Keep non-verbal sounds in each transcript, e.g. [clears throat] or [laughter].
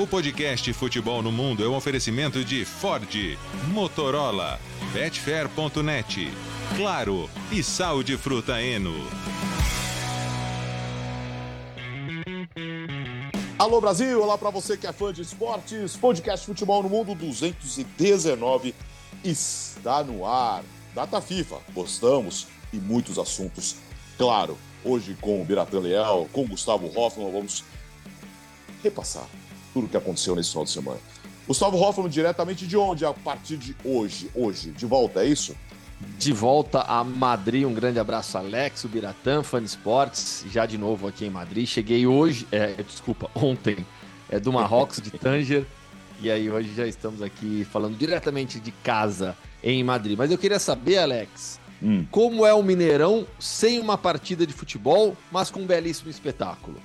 O podcast Futebol no Mundo é um oferecimento de Ford, Motorola, Betfair.net, Claro e Sal de Fruta Eno. Alô Brasil, olá para você que é fã de esportes. Podcast Futebol no Mundo 219 está no ar. Data FIFA, gostamos e muitos assuntos. Claro, hoje com o Biratan Leal, com Gustavo Hoffman, vamos repassar tudo que aconteceu nesse final de semana. Gustavo Hoffman, diretamente de onde a partir de hoje? Hoje, de volta, é isso? De volta a Madrid, um grande abraço, Alex, o Biratã, Fan Esportes, já de novo aqui em Madrid. Cheguei hoje, é, desculpa, ontem, é do Marrocos, de Tanger, e aí hoje já estamos aqui falando diretamente de casa em Madrid. Mas eu queria saber, Alex, hum. como é o Mineirão sem uma partida de futebol, mas com um belíssimo espetáculo?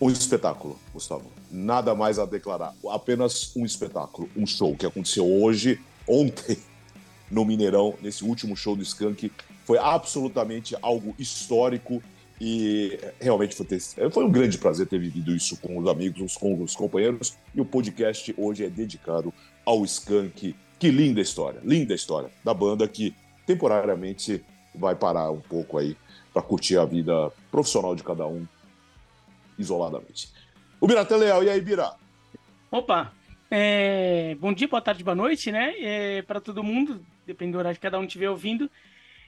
Um espetáculo, Gustavo. Nada mais a declarar. Apenas um espetáculo, um show que aconteceu hoje, ontem, [laughs] no Mineirão, nesse último show do Skank. Foi absolutamente algo histórico e realmente foi, ter, foi um grande prazer ter vivido isso com os amigos, com os companheiros. E o podcast hoje é dedicado ao Skank. Que linda história, linda história da banda que temporariamente vai parar um pouco aí para curtir a vida profissional de cada um isoladamente. O Birata Leal, e aí, Bira? Opa, é... bom dia, boa tarde, boa noite, né? É... Para todo mundo, depende do horário que cada um estiver ouvindo.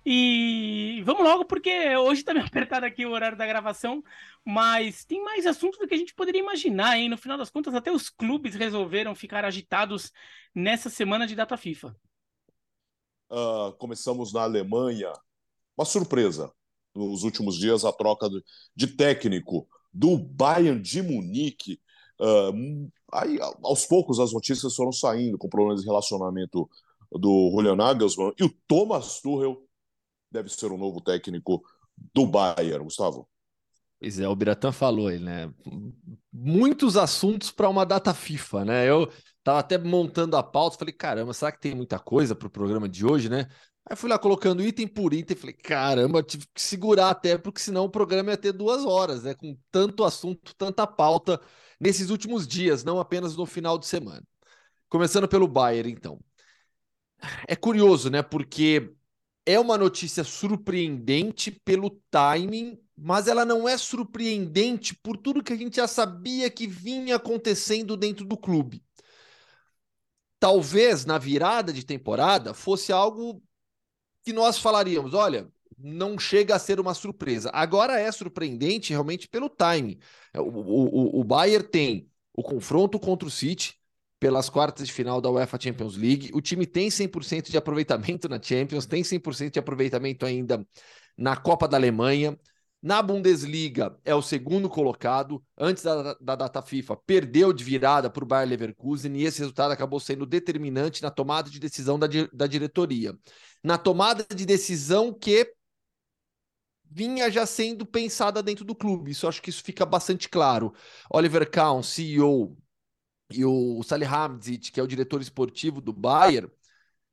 E vamos logo, porque hoje tá meio [laughs] apertado aqui o horário da gravação, mas tem mais assuntos do que a gente poderia imaginar, hein? No final das contas, até os clubes resolveram ficar agitados nessa semana de data FIFA. Uh, começamos na Alemanha. Uma surpresa. Nos últimos dias, a troca de técnico do Bayern de Munique. Uh, aí, aos poucos, as notícias foram saindo com problemas de relacionamento do Julian Nagelsmann e o Thomas Tuchel deve ser o novo técnico do Bayern, Gustavo. Pois é, o Biratan falou aí, né? Muitos assuntos para uma data FIFA, né? Eu tava até montando a pauta, falei, caramba, será que tem muita coisa para o programa de hoje, né? Aí fui lá colocando item por item, falei, caramba, tive que segurar até, porque senão o programa ia ter duas horas, né? Com tanto assunto, tanta pauta nesses últimos dias, não apenas no final de semana. Começando pelo Bayern, então. É curioso, né? Porque é uma notícia surpreendente pelo timing, mas ela não é surpreendente por tudo que a gente já sabia que vinha acontecendo dentro do clube. Talvez na virada de temporada fosse algo que nós falaríamos: olha, não chega a ser uma surpresa. Agora é surpreendente realmente pelo timing. O, o, o Bayern tem o confronto contra o City pelas quartas de final da UEFA Champions League. O time tem 100% de aproveitamento na Champions, tem 100% de aproveitamento ainda na Copa da Alemanha. Na Bundesliga é o segundo colocado, antes da, da data FIFA, perdeu de virada para o Bayer Leverkusen e esse resultado acabou sendo determinante na tomada de decisão da, da diretoria. Na tomada de decisão que vinha já sendo pensada dentro do clube. Isso acho que isso fica bastante claro. Oliver Kahn, CEO, e o Salihamidzic, que é o diretor esportivo do Bayern,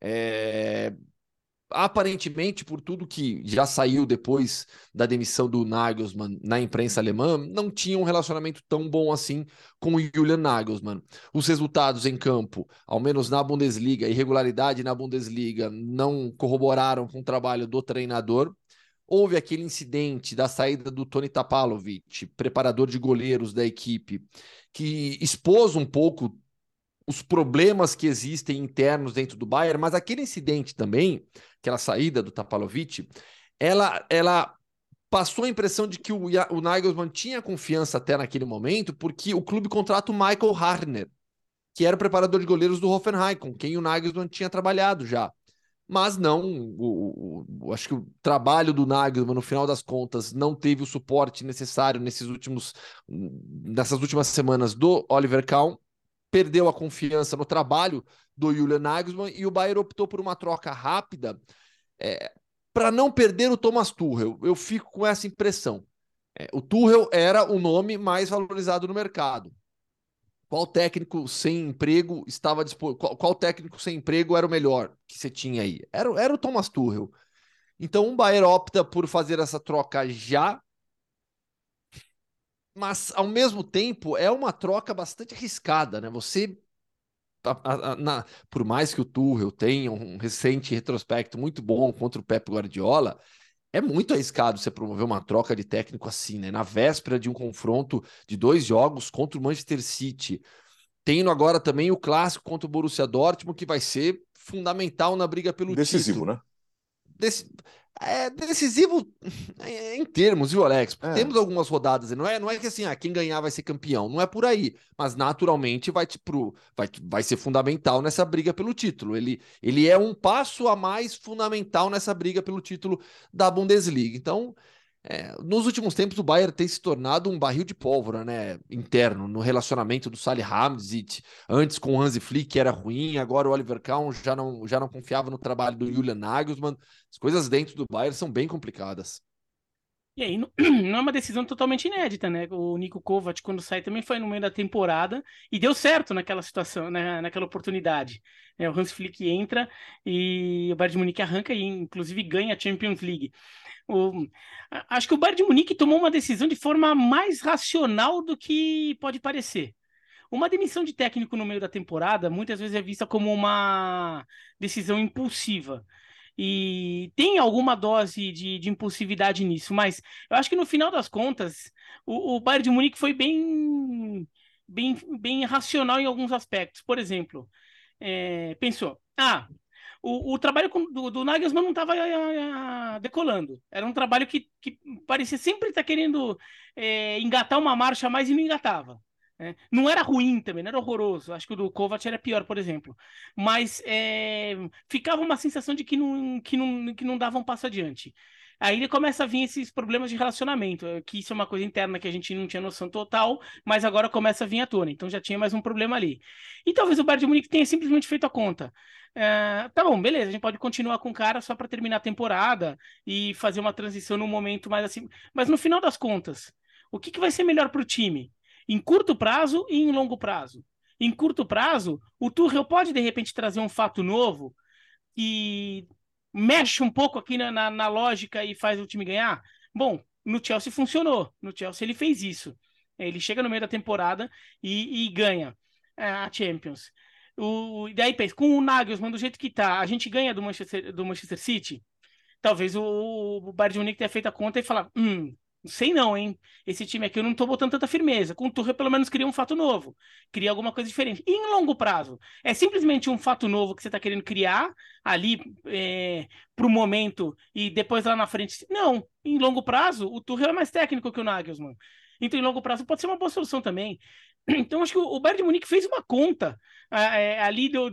é, aparentemente, por tudo que já saiu depois da demissão do Nagelsmann na imprensa alemã, não tinha um relacionamento tão bom assim com o Julian Nagelsmann. Os resultados em campo, ao menos na Bundesliga, irregularidade na Bundesliga, não corroboraram com o trabalho do treinador. Houve aquele incidente da saída do Tony Tapalovic, preparador de goleiros da equipe, que expôs um pouco os problemas que existem internos dentro do Bayern, mas aquele incidente também, aquela saída do Tapalovic, ela, ela passou a impressão de que o, o Nagelsmann tinha confiança até naquele momento, porque o clube contrata o Michael Harner, que era o preparador de goleiros do Hoffenheim, com quem o Nagelsmann tinha trabalhado já. Mas não, o, o, acho que o trabalho do Nagelsmann, no final das contas, não teve o suporte necessário nesses últimos, nessas últimas semanas do Oliver Kahn, perdeu a confiança no trabalho do Julian Nagelsmann e o Bayern optou por uma troca rápida é, para não perder o Thomas Tuchel. Eu fico com essa impressão. É, o Tuchel era o nome mais valorizado no mercado. Qual técnico sem emprego estava disponível? Qual, qual, técnico sem emprego era o melhor que você tinha aí? Era, era o Thomas Tuchel. Então o Bayern opta por fazer essa troca já mas ao mesmo tempo é uma troca bastante arriscada, né? Você a, a, na, por mais que o Tuchel tenha um recente retrospecto muito bom contra o Pep Guardiola, é muito arriscado você promover uma troca de técnico assim, né? Na véspera de um confronto de dois jogos contra o Manchester City, tendo agora também o clássico contra o Borussia Dortmund, que vai ser fundamental na briga pelo Decisivo, título. né? Dec... É decisivo em termos, viu, Alex? É. Temos algumas rodadas, não é, não é que assim, ah, quem ganhar vai ser campeão, não é por aí, mas naturalmente vai, pro, vai, vai ser fundamental nessa briga pelo título. Ele, ele é um passo a mais fundamental nessa briga pelo título da Bundesliga. Então, é, nos últimos tempos, o Bayern tem se tornado um barril de pólvora, né? Interno, no relacionamento do Salihamidzic, antes com o Hansi Flick, que era ruim, agora o Oliver Kahn já não, já não confiava no trabalho do Julian Nagelsmann. As coisas dentro do Bayern são bem complicadas. E aí, não, [clears throat] é uma decisão totalmente inédita, né? O Nico Kovac, quando sai, também foi no meio da temporada e deu certo naquela situação, né? naquela oportunidade. É, o Hans Flick entra e o Bayern de Munique arranca e, inclusive, ganha a Champions League. O, acho que o Bayern de Munique tomou uma decisão de forma mais racional do que pode parecer. Uma demissão de técnico no meio da temporada muitas vezes é vista como uma decisão impulsiva. E tem alguma dose de, de impulsividade nisso, mas eu acho que no final das contas, o, o Bayern de Munique foi bem, bem, bem racional em alguns aspectos. Por exemplo, é, pensou: ah, o, o trabalho do, do Nagelsmann não estava decolando. Era um trabalho que, que parecia sempre estar tá querendo é, engatar uma marcha a mais e não engatava. Né? Não era ruim também, não era horroroso. Acho que o do Kovac era pior, por exemplo. Mas é, ficava uma sensação de que não, que, não, que não dava um passo adiante. Aí começa a vir esses problemas de relacionamento, que isso é uma coisa interna que a gente não tinha noção total, mas agora começa a vir à tona. Então já tinha mais um problema ali. E talvez o Bayern de Munique tenha simplesmente feito a conta. É, tá bom, beleza, a gente pode continuar com o cara só para terminar a temporada e fazer uma transição num momento mais assim. Mas no final das contas, o que, que vai ser melhor para o time? Em curto prazo e em longo prazo? Em curto prazo, o Tuchel pode de repente trazer um fato novo e mexe um pouco aqui na, na, na lógica e faz o time ganhar? Bom, no Chelsea funcionou. No Chelsea ele fez isso. Ele chega no meio da temporada e, e ganha é, a Champions. O, e daí pensa, com o Nagelsmann do jeito que tá, a gente ganha do Manchester, do Manchester City? Talvez o, o Bayern de Munique tenha feito a conta e falar, hum, sei não, hein? Esse time aqui eu não tô botando tanta firmeza. Com o Tuchel pelo menos cria um fato novo, cria alguma coisa diferente. E em longo prazo, é simplesmente um fato novo que você tá querendo criar ali é, pro momento e depois lá na frente. Não, em longo prazo, o Tuchel é mais técnico que o Nagelsmann. Então, em longo prazo, pode ser uma boa solução também. [clears throat] Então, acho que o Bayern de Munique fez uma conta é, ali do,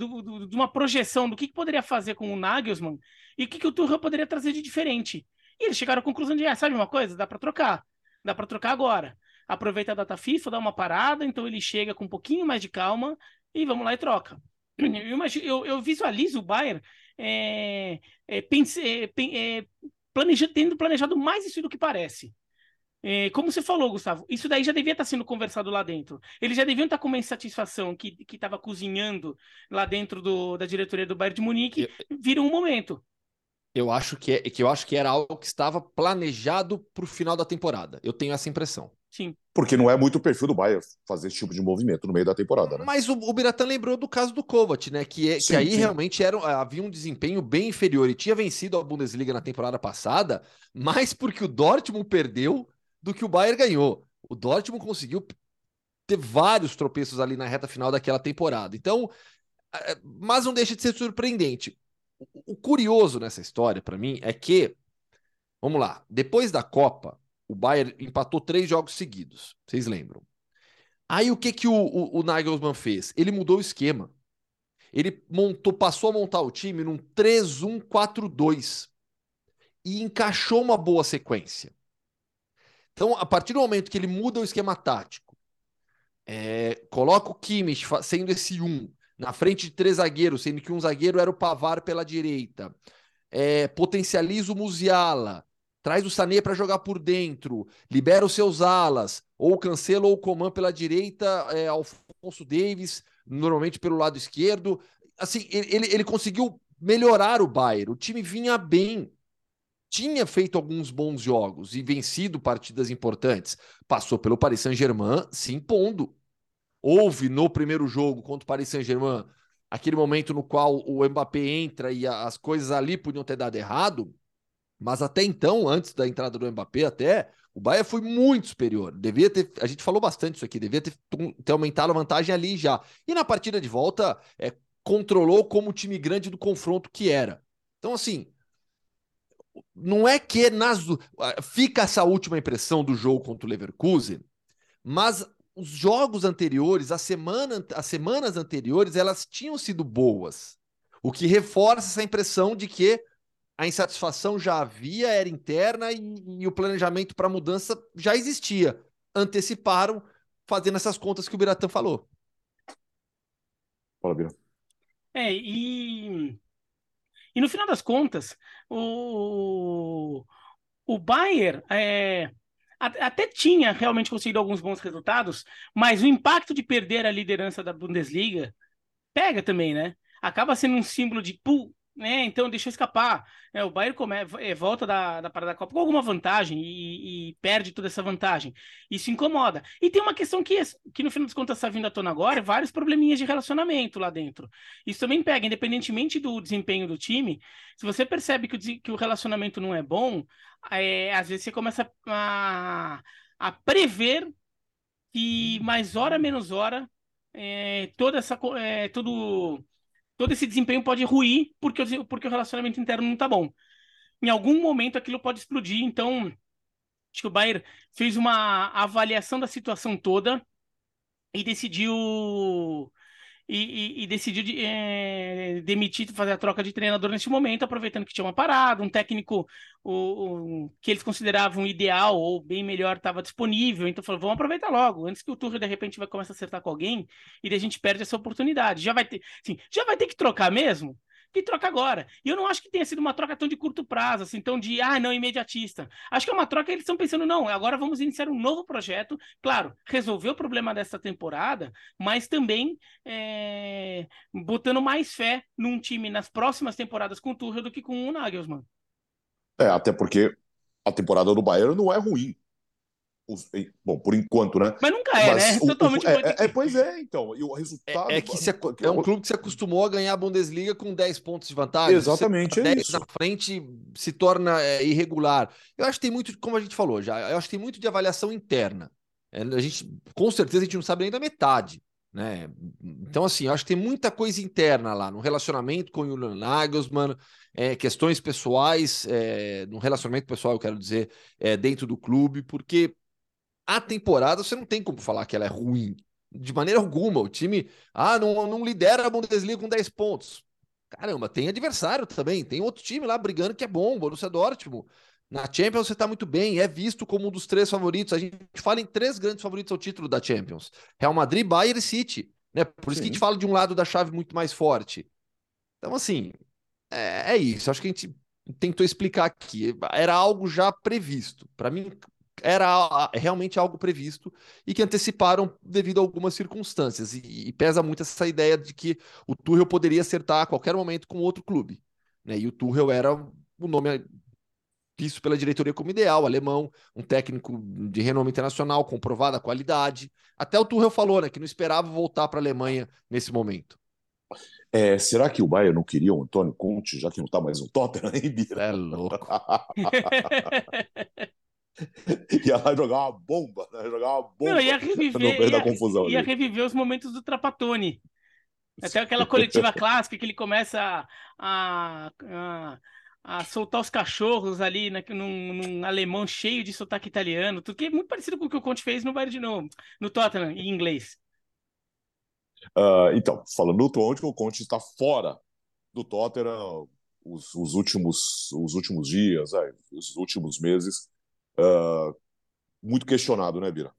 de uma projeção do que, que, poderia fazer com o Nagelsmann e o que, que o Tuchel poderia trazer de diferente. E eles chegaram à conclusão de, ah, sabe uma coisa? Dá para trocar. Dá para trocar agora. Aproveita a data FIFA, dá uma parada, então ele chega com um pouquinho mais de calma e vamos lá e troca. [clears throat] Eu, imagino, eu, eu visualizo o Bayern é, é, pense, é, planejando, tendo planejado mais isso do que parece. Como você falou, Gustavo, isso daí já devia estar sendo conversado lá dentro. Eles já deviam estar com uma insatisfação que estava cozinhando lá dentro do, da diretoria do Bayern de Munique. Eu, vira um momento. Eu acho que, é, que eu acho que era algo que estava planejado para o final da temporada. Eu tenho essa impressão. Sim. Porque não é muito o perfil do Bayern fazer esse tipo de movimento no meio da temporada, né? Mas o, o Biratan lembrou do caso do Kovac, né? Que, é, sim, que aí sim. realmente era, havia um desempenho bem inferior e tinha vencido a Bundesliga na temporada passada, mas porque o Dortmund perdeu do que o Bayern ganhou. O Dortmund conseguiu ter vários tropeços ali na reta final daquela temporada. Então, é, mas não deixa de ser surpreendente. O curioso nessa história, para mim, é que, vamos lá, depois da Copa, o Bayern empatou três jogos seguidos. Vocês lembram? Aí o que que o, o, o Nagelsmann fez? Ele mudou o esquema. Ele montou, passou a montar o time num 3-1-4-2 e encaixou uma boa sequência. Então, a partir do momento que ele muda o esquema tático, é, coloca o Kimmich sendo esse um, na frente de três zagueiros, sendo que um zagueiro era o Pavar pela direita, é, potencializa o Musiala, traz o Sané para jogar por dentro, libera os seus alas, ou Cancelo ou Coman pela direita, é, Alfonso Davis, normalmente pelo lado esquerdo. Assim, ele, ele conseguiu melhorar o Bayern, o time vinha bem tinha feito alguns bons jogos e vencido partidas importantes. Passou pelo Paris Saint-Germain se impondo. Houve no primeiro jogo contra o Paris Saint-Germain aquele momento no qual o Mbappé entra e as coisas ali podiam ter dado errado, mas até então, antes da entrada do Mbappé, até o Bahia foi muito superior. Devia ter, a gente falou bastante isso aqui, devia ter, ter aumentado a vantagem ali já. E na partida de volta, é, controlou como o time grande do confronto que era. Então, assim, não é que nas, fica essa última impressão do jogo contra o Leverkusen, mas os jogos anteriores, a semana, as semanas anteriores, elas tinham sido boas. O que reforça essa impressão de que a insatisfação já havia, era interna e, e o planejamento para mudança já existia. Anteciparam fazendo essas contas que o Biratã falou. Fala, Bira. É, e, e no final das contas, o, o Bayern é, até tinha realmente conseguido alguns bons resultados, mas o impacto de perder a liderança da Bundesliga pega também, né? Acaba sendo um símbolo de, né? Então deixou escapar. É, o Bayern come, é, volta da, da parada da Copa com alguma vantagem e, e, perde toda essa vantagem. Isso incomoda. E tem uma questão que, que no final das contas está vindo à tona agora, vários probleminhas de relacionamento lá dentro. Isso também pega, independentemente do desempenho do time, se você percebe que o, que o relacionamento não é bom, é, às vezes você começa a, a prever que mais hora menos hora é, toda essa é, todo todo esse desempenho pode ruir porque, o, porque o relacionamento interno não tá bom. Em algum momento aquilo pode explodir, então acho que o Bayern fez uma avaliação da situação toda e decidiu e, e, e decidiu de, é, demitir, fazer a troca de treinador neste momento, aproveitando que tinha uma parada, um técnico o, o que eles consideravam ideal ou bem melhor estava disponível, então falou, vamos aproveitar logo, antes que o Tuchel de repente vai começar a acertar com alguém e a gente perde essa oportunidade. Já vai ter, sim, já vai ter que trocar mesmo? Que troca agora. E eu não acho que tenha sido uma troca tão de curto prazo, assim, tão de, ah, não, imediatista. Acho que é uma troca eles estão pensando, não, agora vamos iniciar um novo projeto. Claro, resolver o problema dessa temporada, mas também é, botando mais fé num time nas próximas temporadas com o Tuchel do que com o Nagelsmann. É, até porque a temporada do Bayern não é ruim. Bom, por enquanto, né? Mas nunca é, Mas né? O, Totalmente o, é, é, pois é, então. E o resultado. É, é que se, é um clube que se acostumou a ganhar a Bundesliga com 10 pontos de vantagem. Exatamente, é isso. na frente se torna é, irregular. Eu acho que tem muito, como a gente falou já, eu acho que tem muito de avaliação interna. É, a gente, com certeza, a gente não sabe nem da metade. Né? Então, assim, eu acho que tem muita coisa interna lá, no relacionamento com o Julian Nagelsmann, é, questões pessoais, é, no relacionamento pessoal, eu quero dizer, é, dentro do clube, porque a temporada você não tem como falar que ela é ruim. De maneira alguma. O time ah, não, não lidera a Bundesliga com 10 pontos. Caramba, tem adversário também. Tem outro time lá brigando que é bom, Borussia Dortmund. Na Champions você está muito bem, é visto como um dos três favoritos. A gente fala em três grandes favoritos ao título da Champions: Real Madrid, Bayern e City. Né? Por isso Sim. que a gente fala de um lado da chave muito mais forte. Então, assim, é, é isso. Acho que a gente tentou explicar aqui. Era algo já previsto. Para mim, era realmente algo previsto e que anteciparam devido a algumas circunstâncias. E, e, pesa muito essa ideia de que o Tuchel poderia acertar a qualquer momento com outro clube. Né? E o Tuchel era o nome visto pela diretoria como ideal, alemão, um técnico de renome internacional, comprovada qualidade. Até o Tuchel falou né, que não esperava voltar para a Alemanha nesse momento. É, será que o Bayern não queria o Antônio Conte, já que não está mais no Tottenham, hein, Bira? É louco. [laughs] [laughs] [laughs] ia lá jogar uma bomba, né? Jogar uma bomba. Não, ia reviver, ia, confusão ia reviver os momentos do Trapatone. [laughs] Até aquela coletiva clássica que ele começa a, a, a, soltar os cachorros ali né, num, num, alemão cheio de sotaque italiano, tudo que é muito parecido com o que o Conte fez no Bayern de novo, no Tottenham, em inglês. Uh, então, falando do Conte, o Conte está fora do Tottenham os, os, últimos, os últimos dias, é, os últimos meses uh, muito questionado, né, Bira?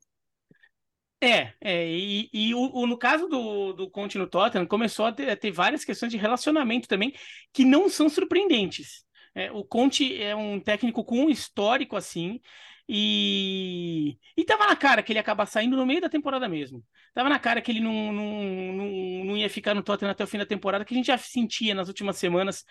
É, é e, e o, o, no caso do, do Conte no Tottenham, começou a ter, a ter, várias questões de relacionamento também que não são surpreendentes. É, o Conte é um técnico com um histórico assim, e, e tava na cara que ele ia acabar saindo no meio da temporada mesmo. Tava na cara que ele não, não, não, não ia ficar no Tottenham até o fim da temporada, que a gente já sentia nas últimas semanas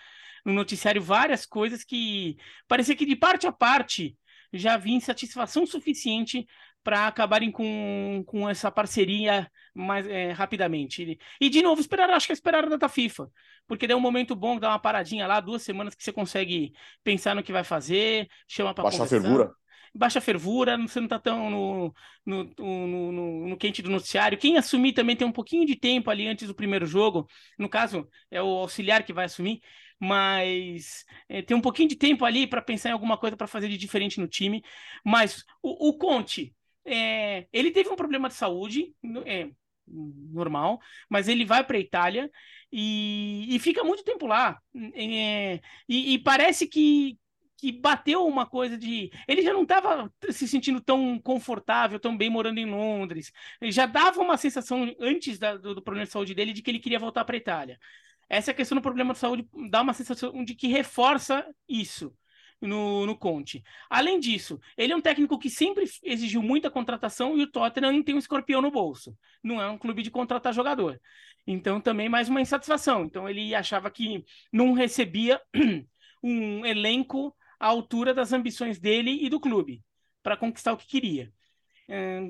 no noticiário várias coisas que parecia que de parte a parte já havia insatisfação suficiente para acabarem com, com essa parceria mais é, rapidamente. E, de novo, esperar, acho que é esperar a data FIFA, porque deu um momento bom, dá uma paradinha lá, duas semanas que você consegue pensar no que vai fazer, chama para Baixa a fervura. Baixa a fervura, você não está tão no, no, no, no, no quente do noticiário. Quem assumir também tem um pouquinho de tempo ali antes do primeiro jogo. No caso, é o auxiliar que vai assumir mas é, tem um pouquinho de tempo ali para pensar em alguma coisa para fazer de diferente no time. Mas o, o Conte, é, ele teve um problema de saúde, é, normal, mas ele vai para a Itália e, e, fica muito tempo lá. É, e, e, parece que, que bateu uma coisa de. Ele já não estava se sentindo tão confortável, tão bem morando em Londres. Ele já dava uma sensação, antes da, do, do, problema de saúde dele, de que ele queria voltar para a Itália. Essa questão do problema de saúde dá uma sensação de que reforça isso no, no Conte. Além disso, ele é um técnico que sempre exigiu muita contratação e o Tottenham tem um escorpião no bolso. Não é um clube de contratar jogador. Então, também mais uma insatisfação. Então, ele achava que não recebia [clears throat] um elenco à altura das ambições dele e do clube para conquistar o que queria.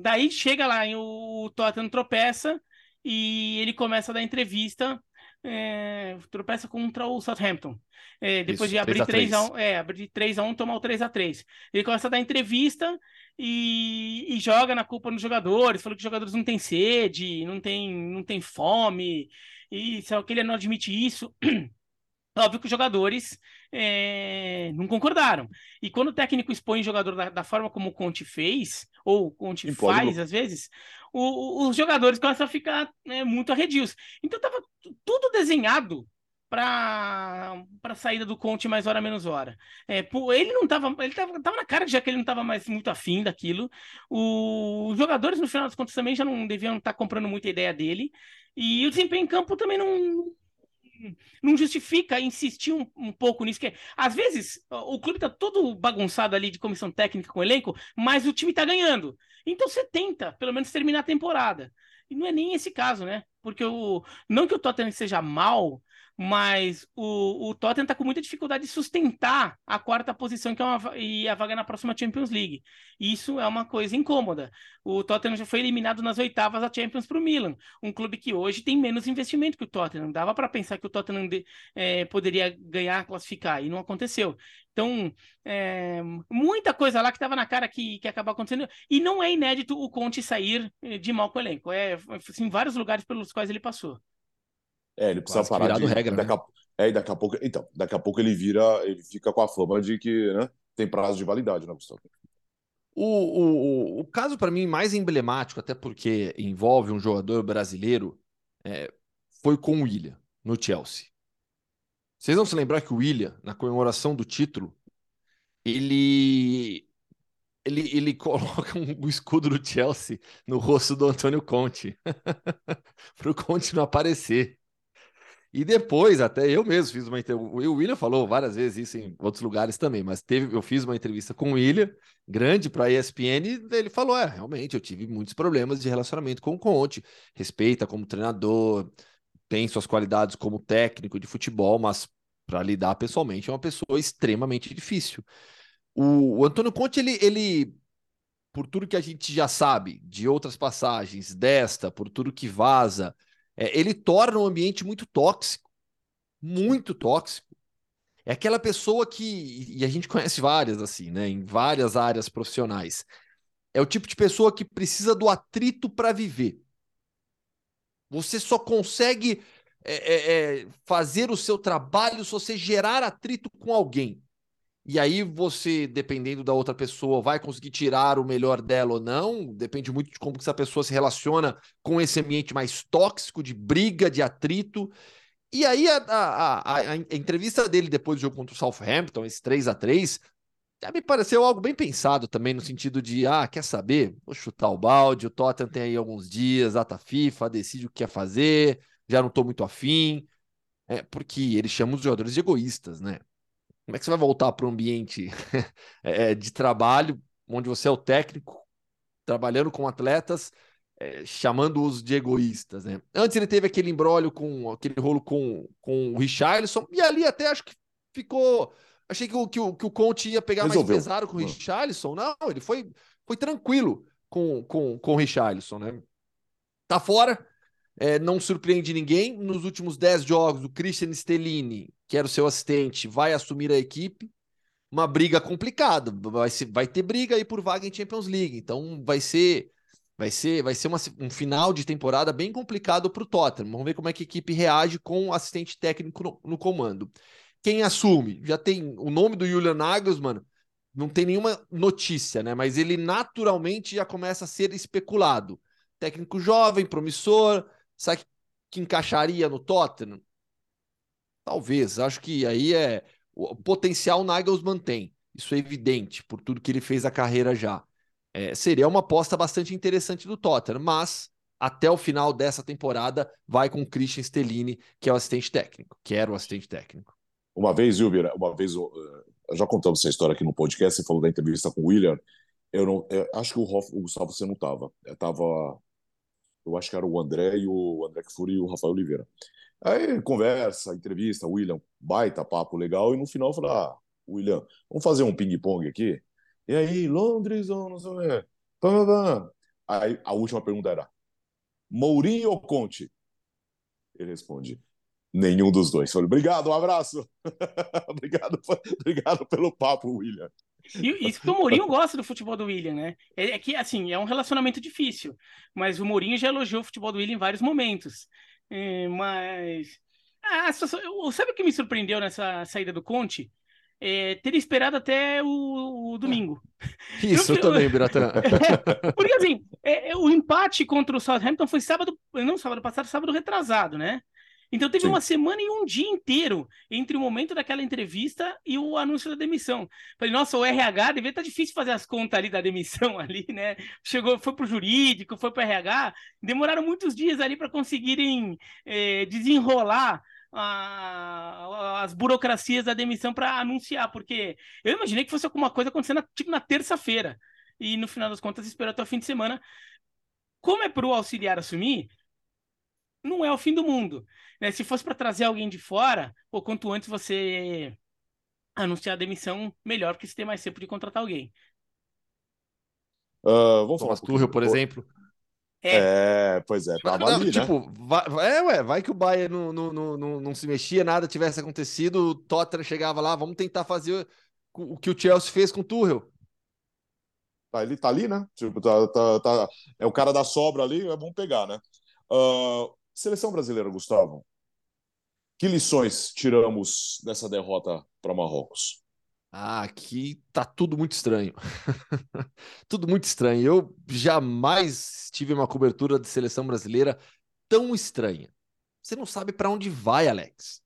Daí chega lá, o Tottenham tropeça e ele começa a dar entrevista é, tropeça contra o Southampton. É, depois Isso, de abrir 3 a 1 é, abrir 3 a 1 tomar o 3 a 3 Ele começa a dar entrevista e, e, joga na culpa nos jogadores, falou que os jogadores não têm sede, não tem, não tem fome, e só que ele não admite isso. [clears throat] Óbvio que os jogadores é, não concordaram. E quando o técnico expõe o jogador da, da forma como o Conte fez, ou o Conte faz às vezes, o, os jogadores começam a ficar né, muito arredios. Então estava tudo desenhado para a saída do Conte mais hora menos hora. É, ele não estava, ele tava, tava na cara já que ele não estava mais muito afim daquilo. O, os jogadores no final das contas também já não deviam estar tá comprando muita ideia dele. E o desempenho em campo também não não justifica insistir um, um, pouco nisso, que às vezes o clube tá todo bagunçado ali de comissão técnica com elenco, mas o time tá ganhando. Então você tenta, pelo menos, terminar a temporada. E não é nem esse caso, né? Porque o não que o Tottenham seja mal, mas o, o Tottenham está com muita dificuldade de sustentar a quarta posição que é uma, e a vaga na próxima Champions League. Isso é uma coisa incômoda. O Tottenham já foi eliminado nas oitavas da Champions para o Milan, um clube que hoje tem menos investimento que o Tottenham. Dava para pensar que o Tottenham de, é, poderia ganhar, classificar, e não aconteceu. Então, é, muita coisa lá que estava na cara que, que acabou acontecendo. E não é inédito o Conte sair eh, de mal com o elenco. É, assim, vários lugares pelos quais ele passou. É, ele precisa Quase parar de... regra, daqui né? a... É, e daqui a pouco... Então, daqui a pouco ele vira... Ele fica com a fama de que né, tem prazo de validade, né, Gustavo? O, o, o caso, para mim, mais emblemático, até porque envolve um jogador brasileiro, é, foi com o William, no Chelsea. Vocês vão se lembrar que o William, na comemoração do título, ele ele, ele [laughs] coloca um, escudo do Chelsea no rosto do Antônio Conte [laughs] para o Conte não aparecer. E depois, até eu mesmo fiz uma entrevista. O William falou várias vezes isso em outros lugares também, mas teve, eu fiz uma entrevista com o William, grande para a ESPN, e ele falou: é, realmente, eu tive muitos problemas de relacionamento com o Conte. Respeita como treinador, tem suas qualidades como técnico de futebol, mas para lidar pessoalmente é uma pessoa extremamente difícil. O, o Antônio Conte, ele, ele, por tudo que a gente já sabe de outras passagens, desta, por tudo que vaza é, ele torna o ambiente muito tóxico. Muito tóxico. É aquela pessoa que. E a gente [laughs] conhece várias, assim, né? Em várias áreas profissionais. É o tipo de pessoa que precisa do atrito para viver. Você só consegue é, é, é, fazer o seu trabalho se você gerar atrito com alguém. E aí você, dependendo da outra pessoa, vai conseguir tirar o melhor dela ou não. Depende muito de como essa pessoa se relaciona com esse ambiente mais tóxico, de briga, de atrito. E aí a, a, a, a entrevista dele depois do jogo contra o Southampton, esse 3 a 3 já me pareceu algo bem pensado também, no sentido de, ah, quer saber? Vou chutar o balde, o Tottenham tem aí alguns dias, data FIFA, decide o que quer fazer, já não estou muito afim. É, porque ele chama os jogadores de egoístas, né? Como é que você vai voltar para o ambiente [laughs] é, de trabalho, onde você é o técnico, trabalhando com atletas, é, chamando-os de egoístas, né? Antes ele teve aquele embrólio com aquele rolo com, com o Richarlison, e ali até acho que ficou. Achei que o, que o, que o Conte ia pegar Resolveu. mais pesado com o Richarlison. Não, ele foi, foi tranquilo com, com, com o Richarlison, né? Tá fora, é, não surpreende ninguém. Nos últimos 10 jogos, o Christian Stellini, que era o seu assistente, vai assumir a equipe. Uma briga complicada. Vai, ser, vai ter briga aí por vaga em Champions League. Então vai ser vai ser, vai ser uma, um final de temporada bem complicado para o Tottenham. Vamos ver como é que a equipe reage com o assistente técnico no, no comando. Quem assume? Já tem o nome do Julian Nagelsmann. Não tem nenhuma notícia, né? Mas ele naturalmente já começa a ser especulado. Técnico jovem, promissor, Sabe que encaixaria no Tottenham? Talvez. Acho que aí é. O potencial Nagels mantém. Isso é evidente por tudo que ele fez a carreira já. É, seria uma aposta bastante interessante do Tottenham, mas até o final dessa temporada vai com o Christian Stellini, que é o assistente técnico, que era o assistente técnico. Uma vez, Wilber, uma vez, eu já contamos essa história aqui no podcast, você falou da entrevista com o William. Eu não, eu acho que o, Hoff, o Gustavo você não estava. Estava eu acho que era o André e o André Kfouri e o Rafael Oliveira. Aí conversa, entrevista, William, baita papo legal, e no final falei, ah, William, vamos fazer um ping-pong aqui? E aí, Londres ou não sei o quê? Aí a última pergunta era, Mourinho ou Conte? Ele responde, nenhum dos dois. Falei, obrigado, um abraço. [laughs] obrigado, obrigado pelo papo, William. E isso que o Mourinho gosta do futebol do William, né? É, é, que, assim, é um relacionamento difícil, mas o Mourinho já elogiou o futebol do William em vários momentos. É, mas. Ah, sabe o que me surpreendeu nessa saída do Conte? É, ter esperado até o, o domingo. [laughs] Isso, eu, eu também, Biratã. É, [laughs] porque assim, é, é, o empate contra o Southampton foi sábado, não sábado passado, sábado retrasado, né? Então teve Sim. uma semana e um dia inteiro entre o momento daquela entrevista e o anúncio da demissão. Falei, nossa, o RH devia estar tá difícil fazer as contas ali da demissão [laughs] ali, né? Chegou, foi pro jurídico, foi pro RH, demoraram muitos dias ali para conseguirem eh, desenrolar a, as burocracias da demissão para anunciar, porque eu imaginei que fosse alguma coisa acontecendo tipo na terça-feira. E no final das contas esperou até o fim de semana. Como é para o auxiliar assumir, não é o fim do mundo. Né? Se fosse para trazer alguém de fora, ou quanto antes você anunciar a demissão, melhor, porque você tem mais tempo de contratar alguém. Uh, vamos Thomas falar Tuchel, por exemplo. É, é pois é, tava não, ali, tipo, né? vai, é, ué, vai que o Bayern não, não, não, não, se mexia, nada tivesse acontecido, o Tottenham chegava lá, vamos tentar fazer o que o Chelsea fez com o Tuchel. Tá, ele tá ali, né? Tipo, tá, tá, tá, é o cara da sobra ali, é bom pegar, né? Uh, Seleção brasileira, Gustavo. Que lições tiramos dessa derrota para Marrocos? Ah, aqui tá tudo muito estranho. [laughs] tudo muito estranho. Eu jamais tive uma cobertura de seleção brasileira tão estranha. Você não sabe para onde vai, Alex.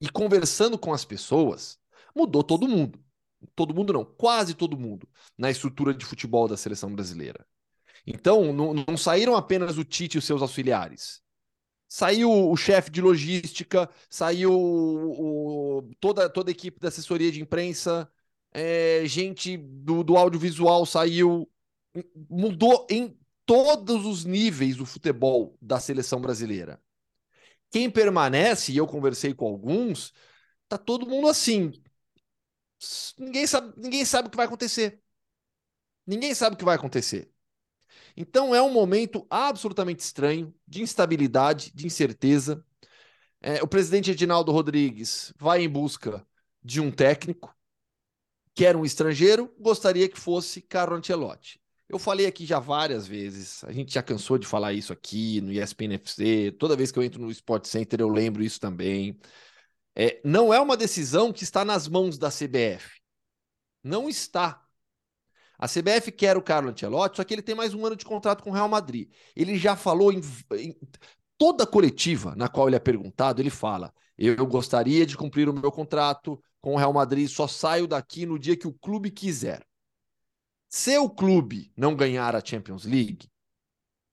E conversando com as pessoas, mudou todo mundo. Todo mundo não, quase todo mundo na estrutura de futebol da seleção brasileira. Então, não, não saíram apenas o Tite e os seus auxiliares. Saiu o chefe de logística, saiu o, toda, toda a equipe da assessoria de imprensa, é, gente do, do audiovisual saiu. Mudou em todos os níveis o futebol da seleção brasileira. Quem permanece, e eu conversei com alguns, tá todo mundo assim. Ninguém sabe, ninguém sabe o que vai acontecer. Ninguém sabe o que vai acontecer. Então é um momento absolutamente estranho, de instabilidade, de incerteza. É, o presidente Edinaldo Rodrigues vai em busca de um técnico, quer um estrangeiro, gostaria que fosse Carlo Ancelotti. Eu falei aqui já várias vezes, a gente já cansou de falar isso aqui no ESPN FC, toda vez que eu entro no Sport Center eu lembro isso também. É, não é uma decisão que está nas mãos da CBF. Não está. A CBF quer o Carlo Ancelotti, só que ele tem mais um ano de contrato com o Real Madrid. Ele já falou em, em toda coletiva na qual ele é perguntado, ele fala: eu gostaria de cumprir o meu contrato com o Real Madrid, só saio daqui no dia que o clube quiser. Se o clube não ganhar a Champions League,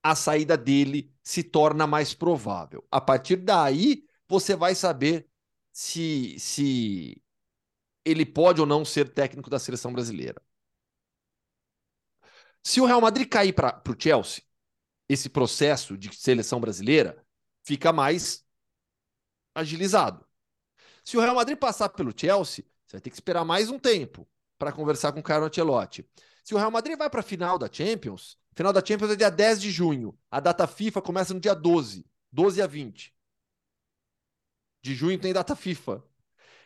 a saída dele se torna mais provável. A partir daí, você vai saber se, se ele pode ou não ser técnico da seleção brasileira. Se o Real Madrid cair para o Chelsea, esse processo de seleção brasileira fica mais agilizado. Se o Real Madrid passar pelo Chelsea, você vai ter que esperar mais um tempo para conversar com o Carlo Ancelotti. Se o Real Madrid vai para a final da Champions, final da Champions é dia 10 de junho. A data FIFA começa no dia 12, 12 a 20. De junho tem data FIFA.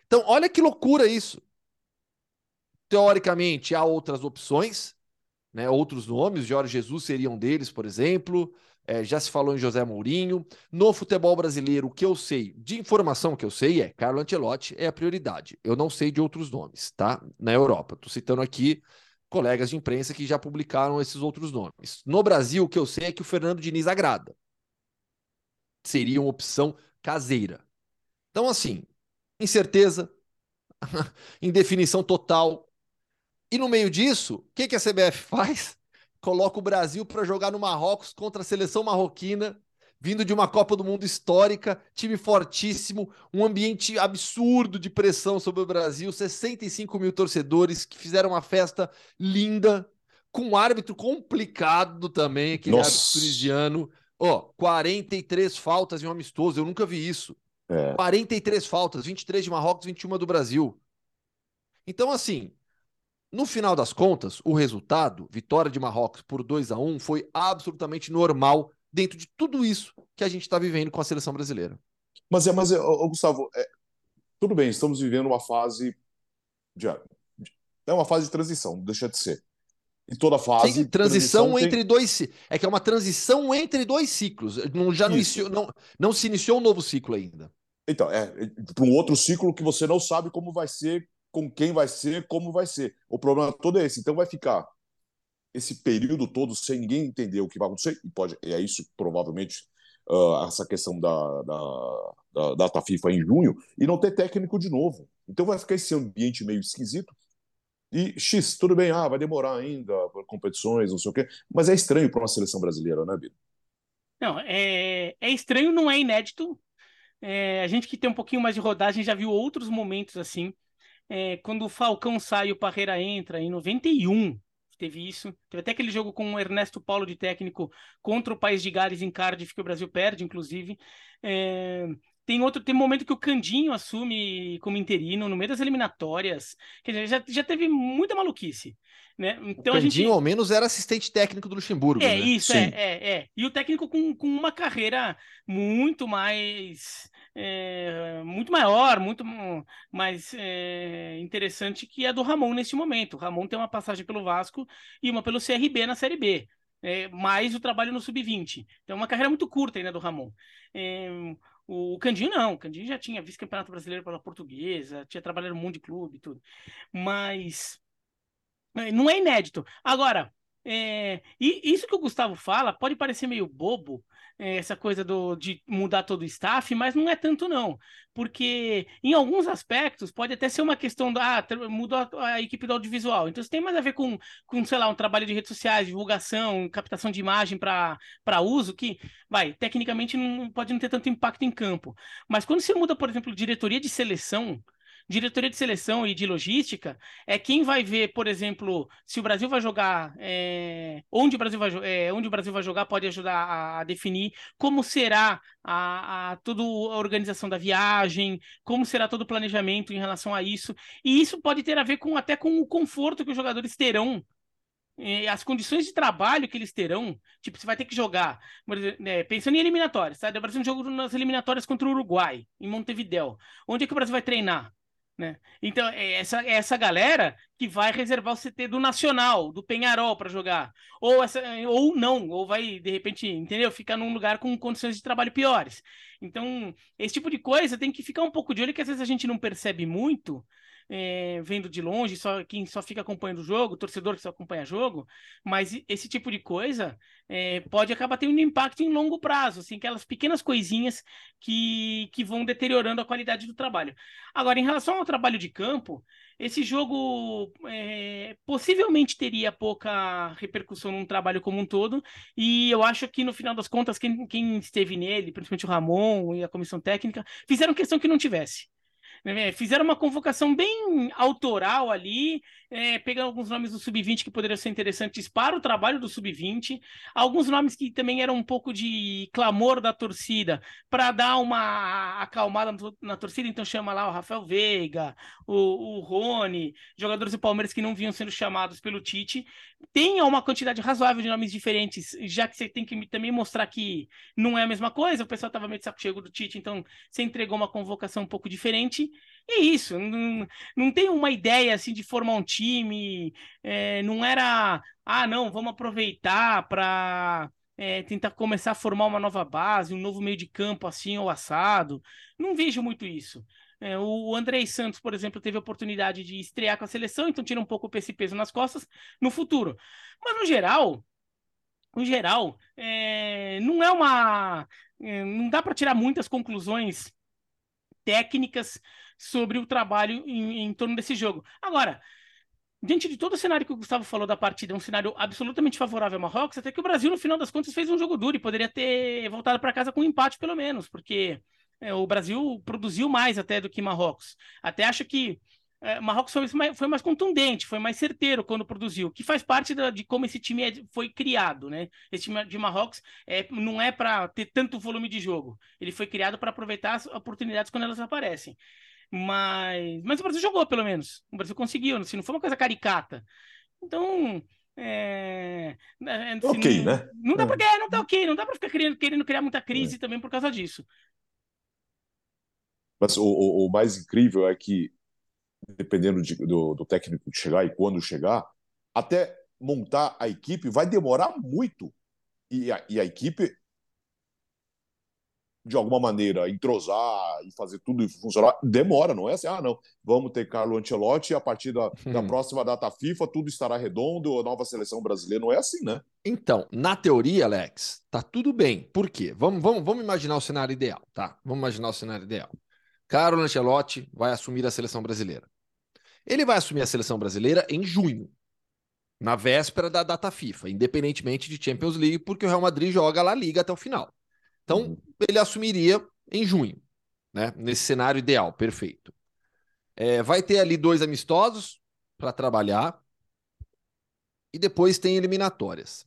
Então, olha que loucura isso. Teoricamente, há outras opções, né? outros nomes, Jorge Jesus seria um deles, por exemplo. É, já se falou em José Mourinho. No futebol brasileiro, o que eu sei, de informação que eu sei, é Carlo Ancelotti é a prioridade. Eu não sei de outros nomes, tá? Na Europa. Estou citando aqui colegas de imprensa que já publicaram esses outros nomes. No Brasil, o que eu sei é que o Fernando Diniz agrada. Seria uma opção caseira. Então, assim, incerteza, [laughs] indefinição total. E no meio disso, o que, que a CBF faz? [laughs] Coloca o Brasil para jogar no Marrocos contra a seleção marroquina, vindo de uma Copa do Mundo histórica, time fortíssimo, um ambiente absurdo de pressão sobre o Brasil, 65 mil torcedores que fizeram uma festa linda, com um árbitro complicado também, aquele Nossa. árbitro tunisiano. Ó, 43 faltas em um amistoso, eu nunca vi isso. É. 43 faltas, 23 de Marrocos, 21 do Brasil. Então, assim, no final das contas, o resultado, vitória de Marrocos por 2 a 1 foi absolutamente normal dentro de tudo isso que a gente está vivendo com a seleção brasileira. Mas é, mas é, Gustavo, é, tudo bem, estamos vivendo uma fase de, é uma fase de transição, deixa de ser. E toda fase. Sim, transição, transição entre tem... dois. É que é uma transição entre dois ciclos. Não, já não, iniciou, não, não se iniciou um novo ciclo ainda. Então, é, é para um outro ciclo que você não sabe como vai ser, com quem vai ser, como vai ser. O problema todo é esse. Então vai ficar esse período todo sem ninguém entender o que vai acontecer, e pode, é isso provavelmente uh, essa questão da, da, da data FIFA em junho, e não ter técnico de novo. Então vai ficar esse ambiente meio esquisito. E X, tudo bem, ah, vai demorar ainda competições, não sei o quê, mas é estranho para uma seleção brasileira, né, Bino? Não, é, é estranho, não é inédito. É, a gente que tem um pouquinho mais de rodagem já viu outros momentos assim. É, quando o Falcão sai o Parreira entra, em 91, teve isso. Teve até aquele jogo com o Ernesto Paulo de técnico contra o País de Gales em Cardiff, que o Brasil perde, inclusive. É, tem outro, tem um momento que o Candinho assume como interino no meio das eliminatórias. Quer dizer, já, já teve muita maluquice. Né? Então o Candinho, gente... ao menos, era assistente técnico do Luxemburgo. É, né? isso, é, é, é. E o técnico com, com uma carreira muito mais. É, muito maior, muito mais é, interessante que a do Ramon neste momento. O Ramon tem uma passagem pelo Vasco e uma pelo CRB na Série B. É, mais o trabalho no Sub-20. Então, é uma carreira muito curta ainda do Ramon. É, o Candinho não, o Candinho já tinha vice-campeonato brasileiro pela portuguesa, tinha trabalhado no mundo de clube e tudo. Mas é, não é inédito. Agora, é, e isso que o Gustavo fala pode parecer meio bobo, essa coisa do, de mudar todo o staff, mas não é tanto não, porque em alguns aspectos pode até ser uma questão da ah, mudou a, a, equipe do audiovisual, então isso tem mais a ver com, com, sei lá, um trabalho de redes sociais, divulgação, captação de imagem para uso, que vai, tecnicamente não pode não ter tanto impacto em campo, mas quando você muda, por exemplo, diretoria de seleção, diretoria de seleção e de logística é quem vai ver, por exemplo, se o Brasil vai jogar, é, onde, o Brasil vai, é, onde o Brasil vai jogar, pode ajudar a, a definir como será a, a, toda a organização da viagem, como será todo o planejamento em relação a isso. E isso pode ter a ver com até com o conforto que os jogadores terão as condições de trabalho que eles terão, tipo, você vai ter que jogar, né, pensando em eliminatórias, tá? O Brasil um jogo nas eliminatórias contra o Uruguai, em Montevideo. Onde é que o Brasil vai treinar? Né? Então, é essa, é essa galera que vai reservar o CT do Nacional, do Penharol para jogar. Ou, essa, ou não, ou vai, de repente, entendeu? Ficar num lugar com condições de trabalho piores. Então, esse tipo de coisa tem que ficar um pouco de olho, que às vezes a gente não percebe muito, é, vendo de longe, só quem só fica acompanhando o jogo, torcedor que só acompanha jogo, mas esse tipo de coisa é, pode acabar tendo um impacto em longo prazo, assim, aquelas pequenas coisinhas que, que vão deteriorando a qualidade do trabalho. Agora, em relação ao trabalho de campo, esse jogo é, possivelmente teria pouca repercussão num trabalho como um todo, e eu acho que no final das contas, quem, quem esteve nele, principalmente o Ramon e a comissão técnica, fizeram questão que não tivesse. Né? Fizeram uma convocação bem autoral ali, é, pegando alguns nomes do Sub-20 que poderiam ser interessantes para o trabalho do Sub-20, alguns nomes que também eram um pouco de clamor da torcida, para dar uma acalmada na torcida, então chama lá o Rafael Veiga, o, o Rony, jogadores do Palmeiras que não vinham sendo chamados pelo Tite. Tem uma quantidade razoável de nomes diferentes, já que você tem que também mostrar que não é a mesma coisa, o pessoal estava meio de saco cheio do Tite, então você entregou uma convocação um pouco diferente. É isso, não, não tem uma ideia assim de formar um time, é, não era, ah, não, vamos aproveitar para é, tentar começar a formar uma nova base, um novo meio de campo assim ou assado. Não vejo muito isso. É, o Andrei Santos, por exemplo, teve a oportunidade de estrear com a seleção, então tira um pouco esse peso nas costas no futuro. Mas no geral, no geral, é, não é uma. É, não dá para tirar muitas conclusões técnicas sobre o trabalho em, em torno desse jogo. Agora, diante de todo o cenário que o Gustavo falou da partida, um cenário absolutamente favorável ao Marrocos, até que o Brasil, no final das contas, fez um jogo duro e poderia ter voltado para casa com um empate, pelo menos, porque é, o Brasil produziu mais até do que Marrocos. Até acho que é, Marrocos foi mais, foi mais, contundente, foi mais certeiro quando produziu, que faz parte da, de como esse time é, foi criado, né? Esse time de Marrocos é, não é para ter tanto volume de jogo, ele foi criado para aproveitar as oportunidades quando elas aparecem. Mas, mas o Brasil jogou, pelo menos. O Brasil conseguiu, assim, não foi uma coisa caricata. Então, é... é assim, ok, não, né? Não dá pra, é, não tá ok, não dá pra ficar querendo, querendo criar muita crise é. também por causa disso. Mas o, o, o, mais incrível é que, dependendo de, do, do técnico que chegar e quando chegar, até montar a equipe vai demorar muito. E a, e a equipe de alguma maneira, entrosar e fazer tudo funcionar, demora, não é assim, ah, não, vamos ter Carlo Ancelotti e a partir da, da hum. próxima data FIFA tudo estará redondo, a nova seleção brasileira, não é assim, né? Então, na teoria, Alex, tá tudo bem. Por quê? Vamos, vamos, vamos imaginar o cenário ideal, tá? Vamos imaginar o cenário ideal. Carlo Ancelotti vai assumir a seleção brasileira. Ele vai assumir a seleção brasileira em junho, na véspera da data FIFA, independentemente de Champions League, porque o Real Madrid joga lá Liga até o final. Então, uhum. ele assumiria em junho, né? Nesse cenário ideal, perfeito. É, vai ter ali dois amistosos para trabalhar e depois tem eliminatórias.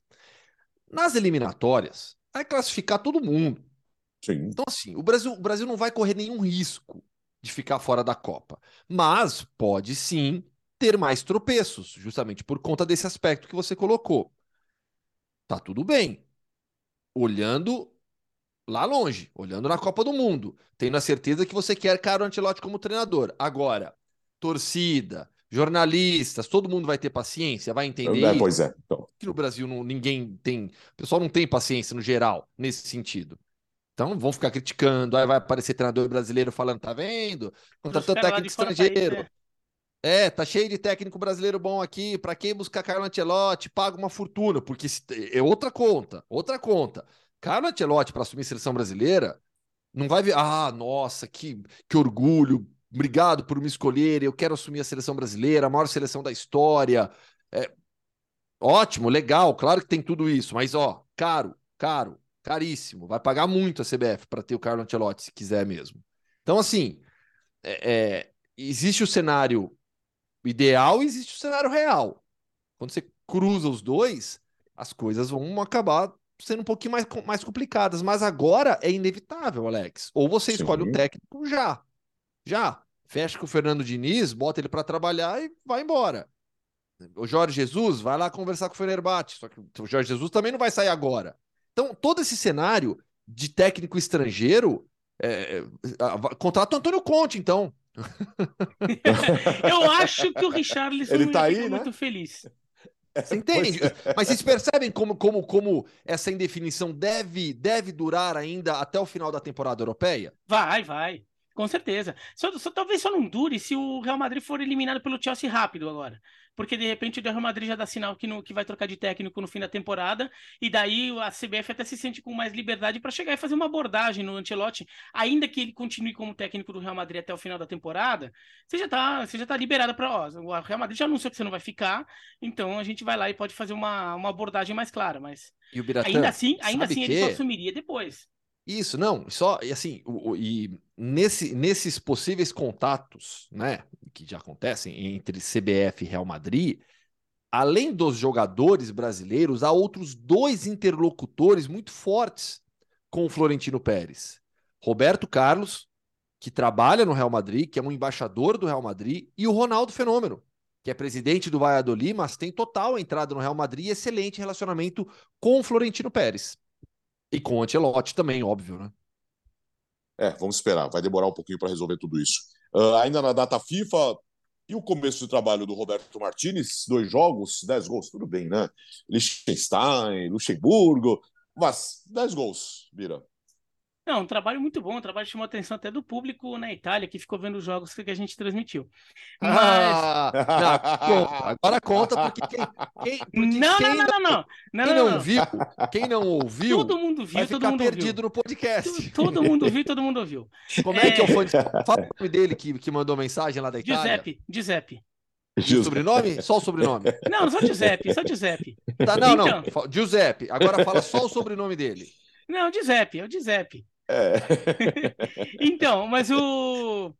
Nas eliminatórias, vai classificar todo mundo. Sim. Então, assim, o Brasil, o Brasil não vai correr nenhum risco de ficar fora da Copa, mas pode sim ter mais tropeços, justamente por conta desse aspecto que você colocou. Tá tudo bem. Olhando lá longe, olhando na Copa do Mundo, tendo a certeza que você quer Carlo Ancelotti como treinador. Agora, torcida, jornalistas, todo mundo vai ter paciência, vai entender é, Pois é. Então. Que no Brasil não, ninguém tem, o pessoal não tem paciência no geral nesse sentido. Então vão ficar criticando, aí vai aparecer treinador brasileiro falando, tá vendo? Contratou técnico estrangeiro. País, né? É, tá cheio de técnico brasileiro bom aqui. Para quem buscar Carlo Ancelotti, paga uma fortuna, porque é outra conta, outra conta. Carlo Ancelotti para assumir a seleção brasileira, não vai ver, ah, nossa, que, que orgulho, obrigado por me escolher, eu quero assumir a seleção brasileira, a maior seleção da história. É, ótimo, legal, claro que tem tudo isso, mas ó, caro, caro, caríssimo, vai pagar muito a CBF para ter o Carlo Ancelotti, se quiser mesmo. Então, assim, é, é, existe o cenário ideal e existe o cenário real. Quando você cruza os dois, as coisas vão acabar sendo um pouquinho mais, mais complicadas, mas agora é inevitável, Alex. Ou você Sim. escolhe o técnico já. Já. Fecha com o Fernando Diniz, bota ele para trabalhar e vai embora. O Jorge Jesus vai lá conversar com o Fenerbahçe, só que o Jorge Jesus também não vai sair agora. Então, todo esse cenário de técnico estrangeiro, é, é, contrata o Antônio Conte, então. [laughs] Eu acho que o Richarlison ele tá aí, né? muito feliz. Você entende? É. Mas vocês percebem como, como, como essa indefinição deve, deve durar ainda até o final da temporada europeia? Vai, vai. Com certeza. Só, só, talvez só não dure se o Real Madrid for eliminado pelo Chelsea rápido agora porque de repente o Real Madrid já dá sinal que, no, que vai trocar de técnico no fim da temporada, e daí a CBF até se sente com mais liberdade para chegar e fazer uma abordagem no Ancelotti, ainda que ele continue como técnico do Real Madrid até o final da temporada, você já está você já tá liberado para, o Real Madrid já anunciou que você não vai ficar, então a gente vai lá e pode fazer uma, uma abordagem mais clara, mas Biratã, ainda assim, ainda assim que... ele só assumiria depois. Isso, não, só, e assim, o, o, e nesse, nesses possíveis contatos, né, que já acontecem entre CBF e Real Madrid, além dos jogadores brasileiros, há outros dois interlocutores muito fortes com o Florentino Pérez. Roberto Carlos, que trabalha no Real Madrid, que é um embaixador do Real Madrid, e o Ronaldo Fenômeno, que é presidente do Valladolid, mas tem total entrada no Real Madrid e excelente relacionamento com o Florentino Pérez. E com o Ancelotti também, óbvio, né? É, vamos esperar. Vai demorar um pouquinho para resolver tudo isso. Uh, ainda na data FIFA, e o começo do trabalho do Roberto Martinez? Dois jogos, dez gols, tudo bem, né? Liechtenstein, Luxemburgo, mas dez gols, Vira. Não, um trabalho muito bom, um trabalho que chamou a atenção até do público na Itália, que ficou vendo os jogos que a gente transmitiu. Mas. Ah, [laughs] [laughs] não, agora conta, porque quem. quem porque não, quem não, não, não, não, Quem não, viu, quem não ouviu. Todo mundo viu, vai todo ficar mundo perdido ouviu. no podcast. Todo, todo mundo viu, todo mundo ouviu. [laughs] Como é, que é o fã de... Fala o nome dele que, que mandou mensagem lá da Itália. Giuseppe, Giuseppe. E o sobrenome? Só o sobrenome. Não, só Giuseppe, só Giuseppe. Tá, não, Então. não. Giuseppe. Agora fala só o sobrenome dele. Não, Giuseppe, é o Giuseppe. É. [laughs] Então, mas o.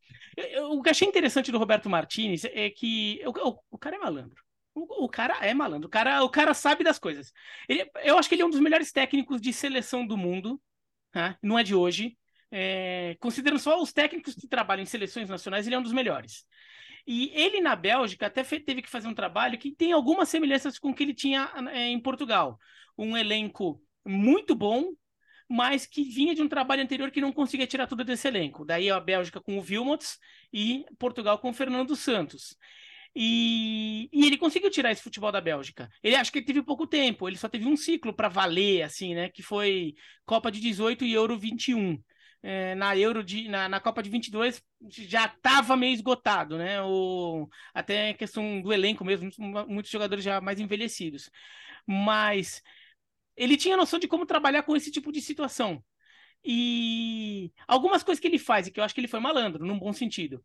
O que achei interessante do Roberto Martinez é que o, o- o cara é malandro. O, o cara é malandro. O cara, o cara sabe das coisas. Ele- eu acho que ele é um dos melhores técnicos de seleção do mundo. tá? Não é de hoje. É, considerando só os técnicos que trabalham em seleções nacionais, ele é um dos melhores. E ele na Bélgica até teve que fazer um trabalho que tem algumas semelhanças com o que ele tinha é, em Portugal. Um elenco muito bom, mas que vinha de um trabalho anterior que não conseguia tirar tudo desse elenco. Daí a Bélgica com o Wilmots e Portugal com o Fernando Santos. E, e ele conseguiu tirar esse futebol da Bélgica. Ele acho que ele teve pouco tempo, ele só teve um ciclo para valer, assim, né? Que foi Copa de 18 e Euro 21. É, na Euro de, na, na Copa de 22 já estava meio esgotado, né? O, até a questão do elenco mesmo, muitos, muitos jogadores já mais envelhecidos. Mas ele tinha noção de como trabalhar com esse tipo de situação. E algumas coisas que ele faz, e que eu acho que ele foi malandro, num bom sentido.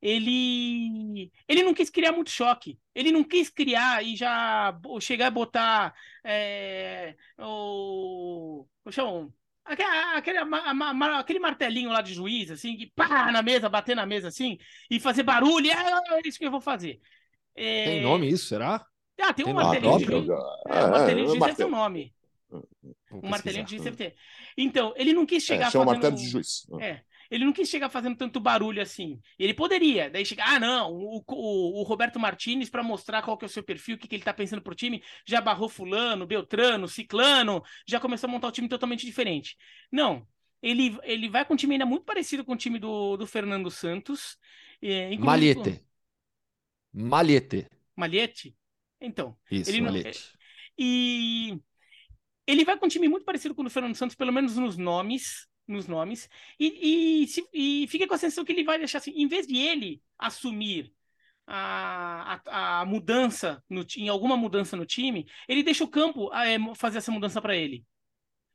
Ele, ele não quis criar muito choque. Ele não quis criar e já chegar a botar é, o, o chão, aquele, aquele, martelinho lá de juiz, assim, que pá na mesa, bater na mesa assim, e fazer barulho. Ah, é isso que eu vou fazer. É, Tem nome isso, será? Ah, tem um Tem nome martelinho de juiz. É, o martelinho de juiz deve ter um martelo. nome. Vou Um martelinho de ter. Então, ele não quis chegar É, fazendo... martelo de juiz. É, ele não quis chegar fazendo tanto barulho assim. Ele poderia, daí chegar, ah, não, o, o, o Roberto Martinez, para mostrar qual que é o seu perfil, o que, que ele tá pensando pro time, já barrou fulano, Beltrano, Ciclano, já começou a montar um time totalmente diferente. Não, ele, ele vai com um time ainda muito parecido com o time do, do Fernando Santos. É, inclusive- Malhete. Malhete. Malhete? Então, Isso, Ele não- Malhete. E ele vai com um time muito parecido com o do Fernando Santos, pelo menos nos nomes, nos nomes, e, e, e fica com a sensação que ele vai deixar assim, em vez de ele assumir a, a, a mudança no, em alguma mudança no time, ele deixa o campo ah, é, fazer essa mudança para ele.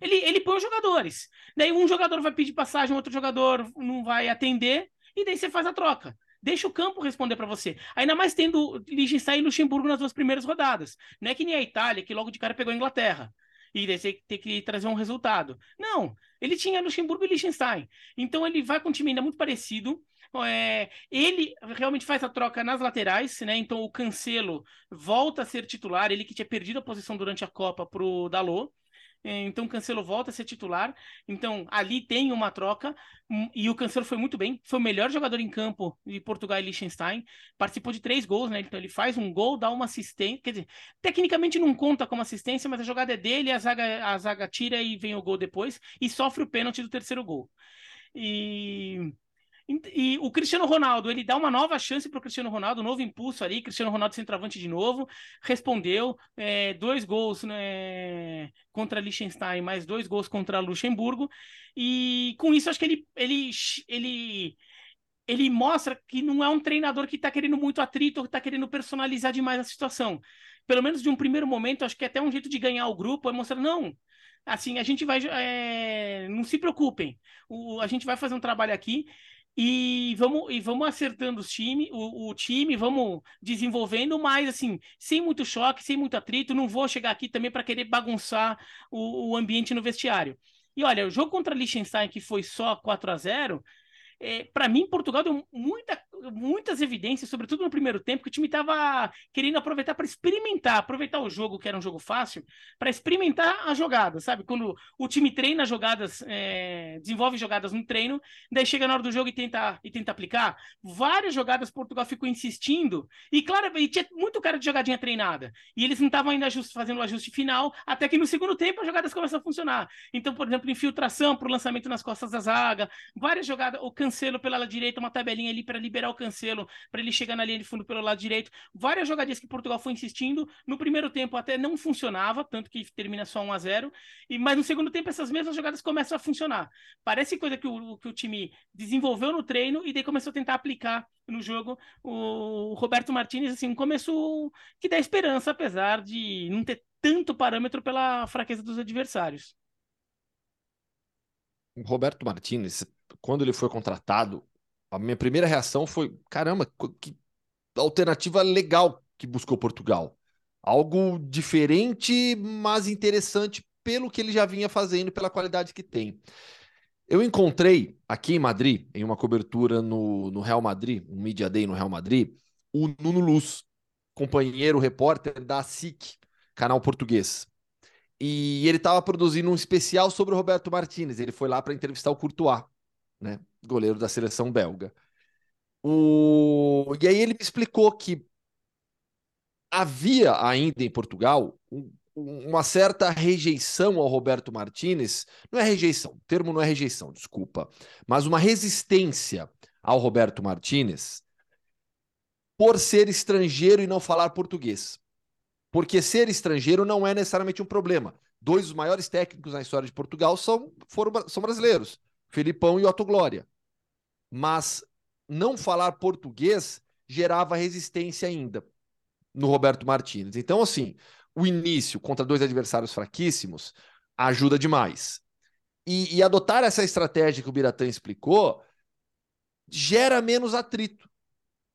Ele, ele põe os jogadores. Daí um jogador vai pedir passagem, outro jogador não vai atender, e daí você faz a troca. Deixa o campo responder para você. Ainda mais tendo Liechtenstein e Luxemburgo nas duas primeiras rodadas. Não é que nem a Itália, que logo de cara pegou a Inglaterra. E tem que trazer um resultado. Não, ele tinha Luxemburgo e Liechtenstein. Então ele vai com um time ainda muito parecido. É, ele realmente faz a troca nas laterais, né? Então o Cancelo volta a ser titular, ele que tinha perdido a posição durante a Copa pro Dalot. É, Então Cancelo volta a ser titular. Então ali tem uma troca. hum, E o Cancelo foi muito bem. Foi o melhor jogador em campo de Portugal e Liechtenstein. Participou de três gols, né? Então ele faz um gol, dá uma assistência. Quer dizer, tecnicamente não conta como assistência, mas a jogada é dele, a zaga, a zaga tira e vem o gol depois. E sofre o pênalti do terceiro gol. E. E o Cristiano Ronaldo, ele dá uma nova chance para o Cristiano Ronaldo, um novo impulso ali. Cristiano Ronaldo centroavante de novo, respondeu é, dois gols né, contra Liechtenstein, mais dois gols contra Luxemburgo. E com isso, acho que ele, ele, ele, ele mostra que não é um treinador que está querendo muito atrito que está querendo personalizar demais a situação. Pelo menos de um primeiro momento, acho que é até um jeito de ganhar o grupo é mostrar, não, assim, a gente vai. é, não se preocupem, o, a gente vai fazer um trabalho aqui e vamos, e vamos acertando os time, o, o time, vamos desenvolvendo, mas assim, sem muito choque, sem muito atrito, não vou chegar aqui também para querer bagunçar o, o ambiente no vestiário. E olha, o jogo contra Liechtenstein, que foi só 4 a 0 é, para mim, Portugal deu muita, muitas evidências, sobretudo no primeiro tempo, que o time estava querendo aproveitar para experimentar, aproveitar o jogo, que era um jogo fácil, para experimentar a jogada, sabe? Quando o time treina jogadas, é, desenvolve jogadas no treino, daí chega na hora do jogo e tenta, e tenta aplicar. Várias jogadas Portugal ficou insistindo, e claro, e tinha muito cara de jogadinha treinada, e eles não estavam ainda ajuste, fazendo o ajuste final, até que no segundo tempo as jogadas começam a funcionar. Então, por exemplo, infiltração para o lançamento nas costas da zaga, várias jogadas, o Cancelo pela direita, uma tabelinha ali para liberar o Cancelo, para ele chegar na linha de fundo pelo lado direito. Várias jogadinhas que Portugal foi insistindo. No primeiro tempo até não funcionava, tanto que termina só 1 a 0 e Mas no segundo tempo essas mesmas jogadas começam a funcionar. Parece coisa que o, que o time desenvolveu no treino e daí começou a tentar aplicar no jogo. O Roberto Martinez, assim, um começo que dá esperança, apesar de não ter tanto parâmetro pela fraqueza dos adversários. Roberto Martinez, quando ele foi contratado, a minha primeira reação foi: caramba, que alternativa legal que buscou Portugal. Algo diferente, mas interessante pelo que ele já vinha fazendo, pela qualidade que tem. Eu encontrei aqui em Madrid, em uma cobertura no, no Real Madrid, um Media Day no Real Madrid, o Nuno Luz, companheiro repórter da SIC, canal português. E ele estava produzindo um especial sobre o Roberto Martinez. Ele foi lá para entrevistar o Courtois, né? Goleiro da seleção belga. O... E aí ele me explicou que havia ainda em Portugal um, uma certa rejeição ao Roberto Martinez. Não é rejeição, o termo não é rejeição, desculpa, mas uma resistência ao Roberto Martinez por ser estrangeiro e não falar português. Porque ser estrangeiro não é necessariamente um problema. Dois dos maiores técnicos na história de Portugal são, foram, são brasileiros, Filipão e Otto Glória. Mas não falar português gerava resistência ainda no Roberto Martins. Então, assim, o início contra dois adversários fraquíssimos ajuda demais. E, e adotar essa estratégia que o Biratã explicou gera menos atrito.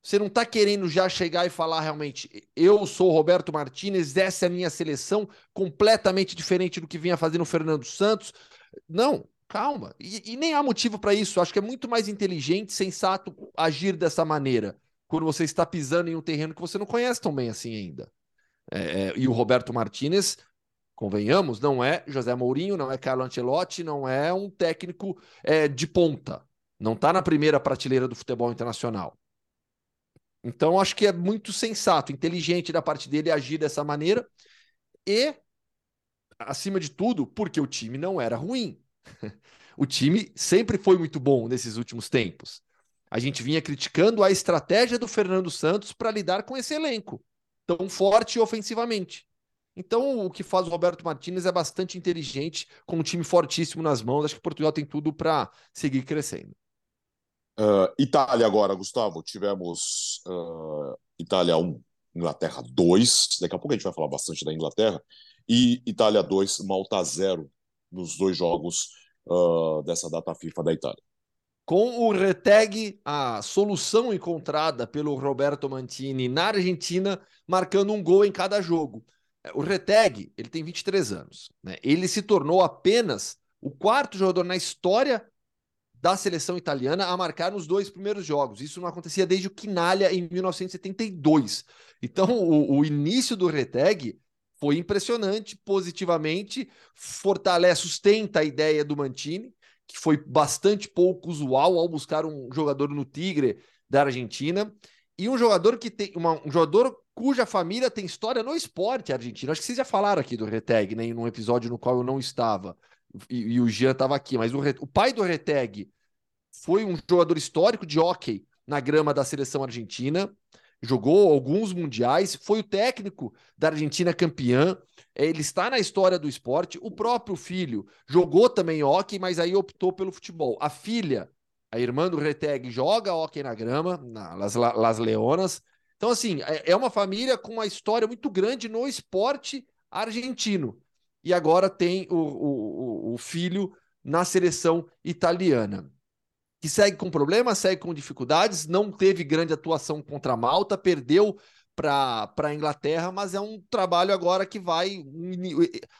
Você não está querendo já chegar e falar realmente, eu sou o Roberto Martinez, essa é a minha seleção, completamente diferente do que vinha fazendo o Fernando Santos. Não, calma. E, e nem há motivo para isso. Acho que é muito mais inteligente, sensato agir dessa maneira, quando você está pisando em um terreno que você não conhece tão bem assim ainda. É, é, e o Roberto Martinez, convenhamos, não é José Mourinho, não é Carlo Ancelotti, não é um técnico é, de ponta. Não está na primeira prateleira do futebol internacional. Então, acho que é muito sensato, inteligente da parte dele agir dessa maneira. E, acima de tudo, porque o time não era ruim. [laughs] o time sempre foi muito bom nesses últimos tempos. A gente vinha criticando a estratégia do Fernando Santos para lidar com esse elenco tão forte ofensivamente. Então, o que faz o Roberto Martinez é bastante inteligente, com um time fortíssimo nas mãos. Acho que Portugal tem tudo para seguir crescendo. Uh, Itália agora, Gustavo. Tivemos uh, Itália 1, Inglaterra 2. Daqui a pouco a gente vai falar bastante da Inglaterra. E Itália 2, Malta 0 nos dois jogos uh, dessa data FIFA da Itália. Com o Reteg, a solução encontrada pelo Roberto Mantini na Argentina, marcando um gol em cada jogo. O Reteg, ele tem 23 anos. Né? Ele se tornou apenas o quarto jogador na história da seleção italiana a marcar nos dois primeiros jogos. Isso não acontecia desde o Quinalha em 1972. Então, o, o início do Reteg foi impressionante, positivamente, fortalece, sustenta a ideia do Mantini, que foi bastante pouco usual ao buscar um jogador no Tigre da Argentina, e um jogador que tem uma, um jogador cuja família tem história no esporte argentino. Acho que vocês já falaram aqui do Reteg, né, num episódio no qual eu não estava. E, e o Jean estava aqui, mas o, o pai do Reteg foi um jogador histórico de hockey na grama da seleção argentina, jogou alguns mundiais, foi o técnico da Argentina campeã. Ele está na história do esporte. O próprio filho jogou também hockey, mas aí optou pelo futebol. A filha, a irmã do Reteg, joga hockey na grama, na Las, Las Leonas. Então, assim, é, é uma família com uma história muito grande no esporte argentino. E agora tem o, o, o filho na seleção italiana que segue com problemas, segue com dificuldades, não teve grande atuação contra a Malta, perdeu para a Inglaterra, mas é um trabalho agora que vai.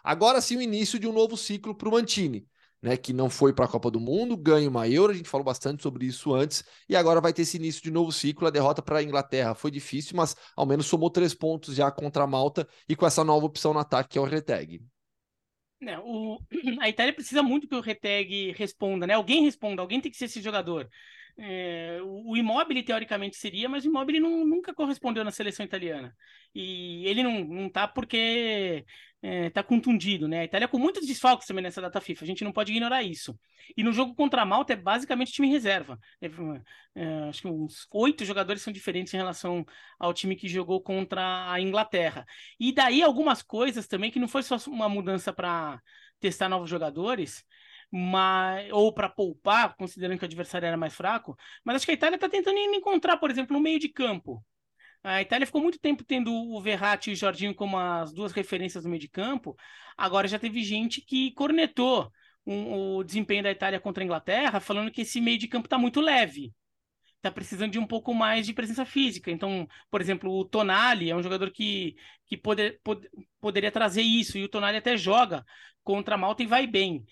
Agora sim, o início de um novo ciclo para o Mantini. né, que não foi para a Copa do Mundo, ganha uma Euro, a gente falou bastante sobre isso antes, e agora vai ter esse início de novo ciclo. A derrota para a Inglaterra foi difícil, mas ao menos somou três pontos já contra a Malta e com essa nova opção no ataque que é o Reteg. Não, o, [clears throat] a Itália precisa muito que o Reteg responda, né? Alguém responda, alguém tem que ser esse jogador. É, o Immobile, teoricamente, seria, mas o Immobile não, nunca correspondeu na seleção italiana. E ele não, não tá porque é, tá contundido, né? A Itália com muitos desfalques também nessa data FIFA, a gente não pode ignorar isso. E no jogo contra a Malta é basicamente time reserva. É, é, acho que uns oito jogadores são diferentes em relação ao time que jogou contra a Inglaterra. E daí algumas coisas também que não foi só uma mudança para testar novos jogadores, mas, ou para poupar, considerando que o adversário era mais fraco, mas acho que a Itália está tentando encontrar, por exemplo, no meio de campo. A Itália ficou muito tempo tendo o Verratti e o Jorginho como as duas referências no meio de campo. Agora já teve gente que cornetou um, o desempenho da Itália contra a Inglaterra, falando que esse meio de campo está muito leve. Está precisando de um pouco mais de presença física. Então, por exemplo, o Tonali é um jogador que, que pod, poderia trazer isso, e o Tonali até joga contra a Malta e vai bem.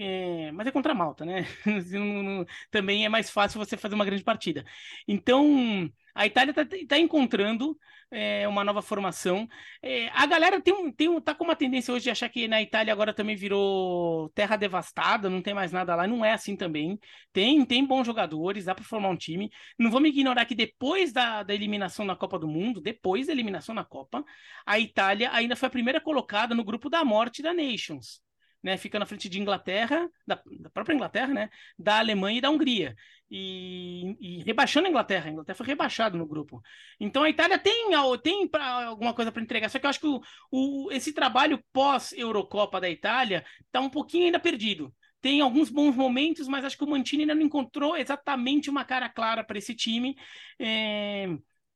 É, mas é contra a Malta, né? [laughs] Também é mais fácil você fazer uma grande partida. Então, a Itália está tá encontrando é, uma nova formação. É, a galera tem, tem, tá com uma tendência hoje de achar que na Itália agora também virou terra devastada, não tem mais nada lá. Não é assim também. Tem, tem bons jogadores, dá para formar um time. Não vamos ignorar que depois da, da eliminação na Copa do Mundo, depois da eliminação na Copa, a Itália ainda foi a primeira colocada no grupo da morte da Nations né, fica na frente de Inglaterra, da, da, própria Inglaterra, né, da Alemanha e da Hungria. E, e rebaixando a Inglaterra. A Inglaterra foi rebaixada no grupo. Então a Itália tem, tem pra, alguma coisa para entregar. Só que eu acho que o, o esse trabalho pós-Eurocopa da Itália está um pouquinho ainda perdido tem alguns bons momentos, mas acho que o Mantini ainda não encontrou exatamente uma cara clara para esse time. É...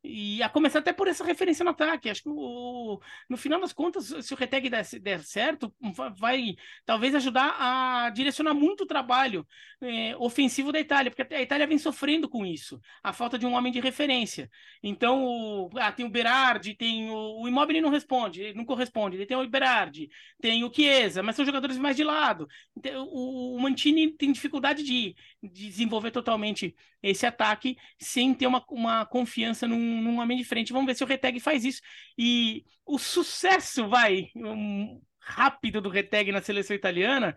E a começar até por essa referência no ataque. Acho que o, no final das contas, se o Reteg der, der, certo, vai talvez ajudar a direcionar muito o trabalho é, ofensivo da Itália, porque a Itália vem sofrendo com isso, a falta de um homem de referência. Então, o, ah, tem o Berardi, tem o, o Immobile não responde, não corresponde, tem o Berardi, tem o Chiesa, mas são jogadores mais de lado. Então, o, o Mantini tem dificuldade de, de desenvolver totalmente esse ataque sem ter uma, uma confiança num, num homem de frente. Vamos ver se o Reteg faz isso. E o sucesso, vai, um, rápido do Reteg na seleção italiana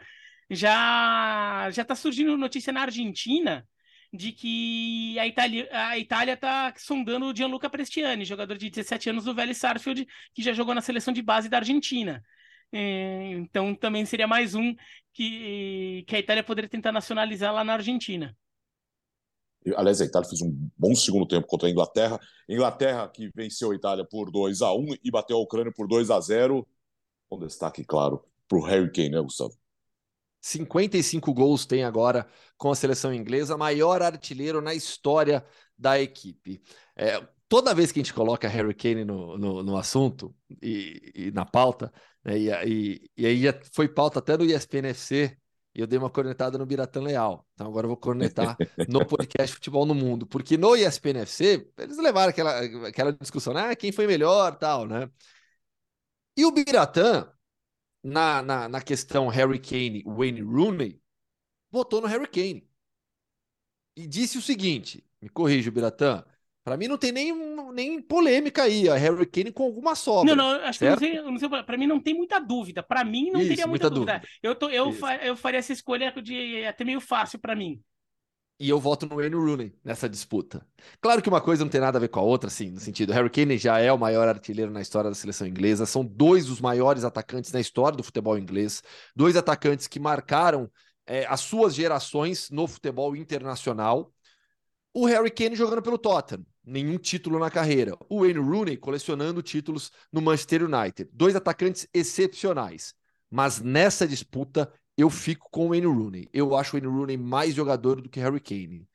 já já está surgindo notícia na Argentina de que a Itália a Itália está sondando o Gianluca Prestiani, jogador de 17 anos do Vélez Sarsfield, que já jogou na seleção de base da Argentina. É, então também seria mais um que, que a Itália poderia tentar nacionalizar lá na Argentina. Aliás, a Itália fez um bom segundo tempo contra a Inglaterra. Inglaterra que venceu a Itália por 2 a 1 e bateu a Ucrânia por 2 a 0 Com destaque, claro, para o Harry Kane, né, Gustavo? 55 gols tem agora com a seleção inglesa, maior artilheiro na história da equipe. É, toda vez que a gente coloca Harry Kane no, no, no assunto e, e, na pauta, né, e, e, e aí foi pauta até do ESPN FC, e eu dei uma cornetada no Biratã Leal. Então agora eu vou cornetar no podcast Futebol no Mundo. Porque no ESPN FC, eles levaram aquela, aquela discussão, né? Ah, quem foi melhor tal, né? E o Biratã, na, na, na questão Harry Kane, Wayne Rooney, votou no Harry Kane. E disse o seguinte: me corrija, Biratã. Para mim não tem nem, nem polêmica aí, a Harry Kane com alguma sobra. Não, não, acho certo? que não sei, não para mim não tem muita dúvida. Para mim não Isso, teria muita, dúvida. dúvida. Eu, tô, eu, fa, eu faria essa escolha de até meio fácil para mim. E eu voto no Wayne Rooney nessa disputa. Claro que uma coisa não tem nada a ver com a outra, assim, no sentido, Harry Kane já é o maior artilheiro na história da seleção inglesa, são dois dos maiores atacantes na história do futebol inglês, dois atacantes que marcaram é, as suas gerações no futebol internacional. O Harry Kane jogando pelo Tottenham, nenhum título na carreira. O Wayne Rooney colecionando títulos no Manchester United. Dois atacantes excepcionais. Mas nessa disputa eu fico com o Wayne Rooney. Eu acho o Wayne Rooney mais jogador do que Harry Kane.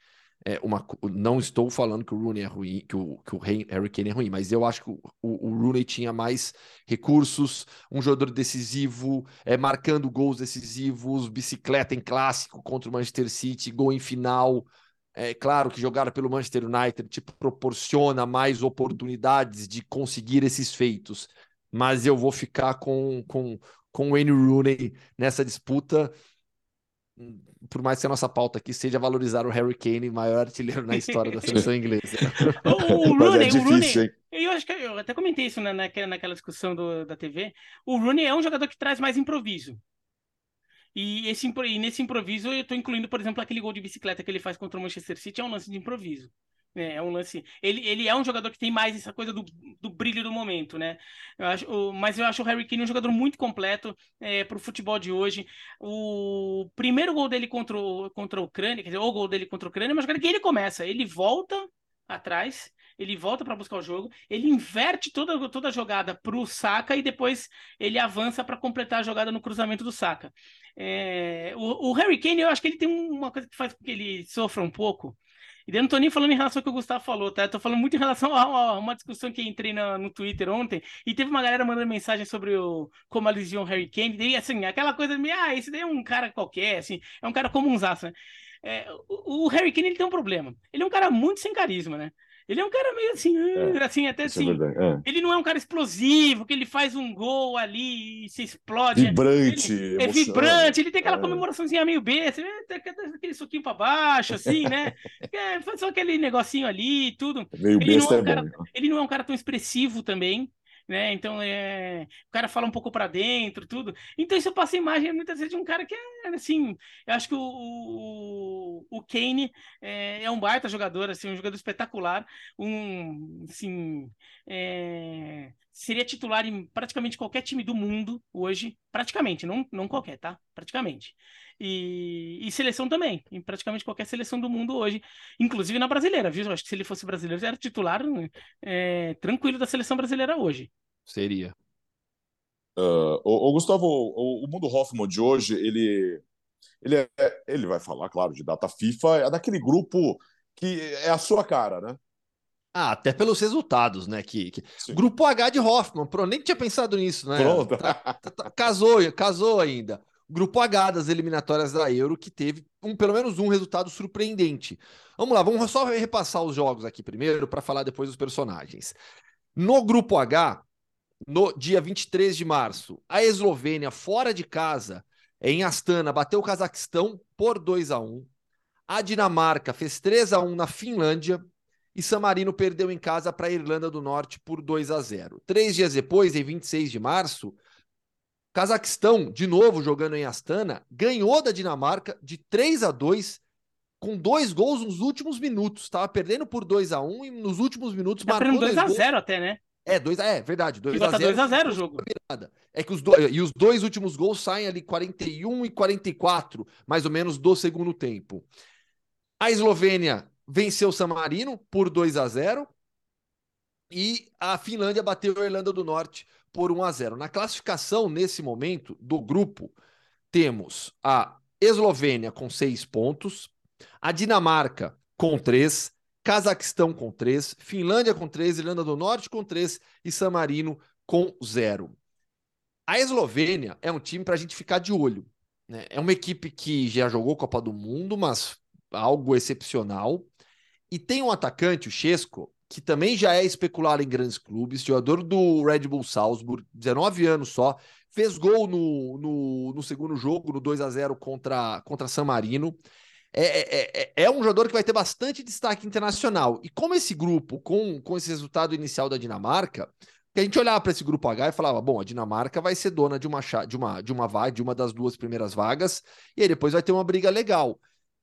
É uma, não estou falando que o Rooney é ruim, que o, que o Harry Kane é ruim, mas eu acho que o, o, Rooney tinha mais recursos, um jogador decisivo, é, marcando gols decisivos, bicicleta em clássico contra o Manchester City, gol em final. É claro que jogar pelo Manchester United te proporciona mais oportunidades de conseguir esses feitos, mas eu vou ficar com, com, com o Wayne Rooney nessa disputa por mais que a nossa pauta aqui seja valorizar o Harry Kane, maior artilheiro na história da [laughs] seleção inglesa. o, o Rooney, é o Rooney, eu acho que eu até comentei isso na, naquela discussão do, da TV. O Rooney é um jogador que traz mais improviso. E, esse, e nesse improviso eu estou incluindo, por exemplo, aquele gol de bicicleta que ele faz contra o Manchester City, é um lance de improviso. É, é um lance. Ele, ele é um jogador que tem mais essa coisa do, do brilho do momento, né? Eu acho, mas eu acho o Harry Kane um jogador muito completo é, para o futebol de hoje. O primeiro gol dele contra contra a Ucrânia, quer dizer, o gol dele contra a Ucrânia, mas que ele começa. Ele volta atrás, ele volta para buscar o jogo, ele inverte toda, toda a jogada para o Saka e depois ele avança para completar a jogada no cruzamento do Saka. É, o, o Harry Kane, eu acho que ele tem uma coisa que faz com que ele sofra um pouco e daí não tô nem falando em relação ao que o Gustavo falou, tá? Eu tô falando muito em relação a, a uma discussão que entrei no, no Twitter ontem e teve uma galera mandando mensagem sobre o, como eles viam Harry Kane. E assim, aquela coisa de, ah, esse daí é um cara qualquer, assim, é um cara comunzaço, né? É, o, o Harry Kane ele tem um problema. Ele é um cara muito sem carisma, né? Ele é um cara meio assim, é, assim, até é assim. É é. Ele não é um cara explosivo, que ele faz um gol ali e se explode. Vibrante. Ele, é vibrante, ele tem aquela é. comemoraçãozinha meio besta, aquele soquinho pra baixo, assim, né? [laughs] é, faz só aquele negocinho ali, tudo. Meio ele besta não é, um cara, bom. Ele não é um cara tão expressivo também né? Então é, o cara fala um pouco para dentro, tudo. Então isso passa a imagem muitas vezes de um cara que é assim, eu acho que o, o, o Kane é, é, um baita jogador, assim, um jogador espetacular, um assim, é, seria titular em praticamente qualquer time do mundo hoje, praticamente, não, não qualquer, tá? Praticamente. E, e, seleção também, em praticamente qualquer seleção do mundo hoje, inclusive na brasileira, viu? Eu acho que se ele fosse brasileiro, era titular é, tranquilo da seleção brasileira hoje. Seria. Uh, o, o, Gustavo, o, o, mundo Hoffman de hoje, ele, ele, é, ele vai falar, claro, de data FIFA, é daquele grupo que é a sua cara, né? Ah, até pelos resultados, né? Que, que... Grupo H de Hoffman, pronto, nem tinha pensado nisso, né? Pronto. Tá, tá, tá, casou, casou ainda. Grupo H das eliminatórias da Euro, que teve um, pelo menos um resultado surpreendente. Vamos lá, vamos só repassar os jogos aqui primeiro para falar depois dos personagens. No Grupo H, no dia 23 de março, a Eslovênia, fora de casa, em Astana, bateu o Cazaquistão por 2 a 1 A Dinamarca fez 3 a 1 na Finlândia. E San Marino perdeu em casa para a Irlanda do Norte por 2 a 0. Três dias depois, em 26 de março, Cazaquistão, de novo jogando em Astana, ganhou da Dinamarca de 3 a 2 com dois gols nos últimos minutos. Estava perdendo por 2 a 1 e nos últimos minutos tá marcou 2 a 0 até, né? É, dois, é verdade, 2 a 0. 2 a 0 o jogo. É que os dois, e os dois últimos gols saem ali 41 e 44, mais ou menos do segundo tempo. A Eslovênia venceu o San Marino por 2 a 0 e a Finlândia bateu a Irlanda do Norte por 1 a 0. Na classificação, nesse momento, do grupo, temos a Eslovênia com 6 pontos, a Dinamarca com 3, Cazaquistão com 3, Finlândia com 3, Irlanda do Norte com 3 e San Marino com 0. A Eslovênia é um time para a gente ficar de olho. Né? É uma equipe que já jogou Copa do Mundo, mas algo excepcional. E tem um atacante, o Chesco, que também já é especulado em grandes clubes, jogador do Red Bull Salzburg, 19 anos só, fez gol no, no, no segundo jogo, no 2 a 0 contra, contra San Marino. É, é, é, é, um jogador que vai ter bastante destaque internacional. E como esse grupo, com, com esse resultado inicial da Dinamarca, que a gente olhava para esse grupo H e falava: bom, a Dinamarca vai ser dona de uma, de uma, de uma vaga, de uma das duas primeiras vagas, e aí depois vai ter uma briga legal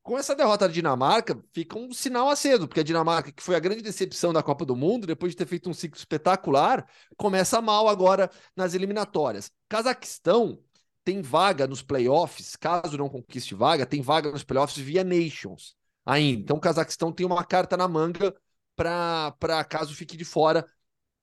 com essa derrota da Dinamarca, fica um sinal aceso, porque a Dinamarca, que foi a grande decepção da Copa do Mundo, depois de ter feito um ciclo espetacular, começa mal agora nas eliminatórias. Cazaquistão tem vaga nos playoffs, caso não conquiste vaga, tem vaga nos playoffs via Nations ainda. Então o Cazaquistão tem uma carta na manga para caso fique de fora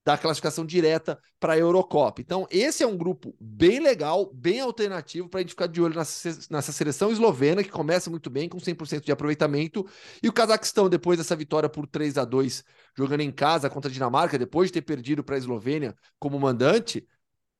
da classificação direta para a Eurocopa. Então, esse é um grupo bem legal, bem alternativo para a gente ficar de olho nessa, nessa seleção eslovena, que começa muito bem, com 100% de aproveitamento, e o Cazaquistão, depois dessa vitória por 3 a 2 jogando em casa contra a Dinamarca, depois de ter perdido para a Eslovênia como mandante,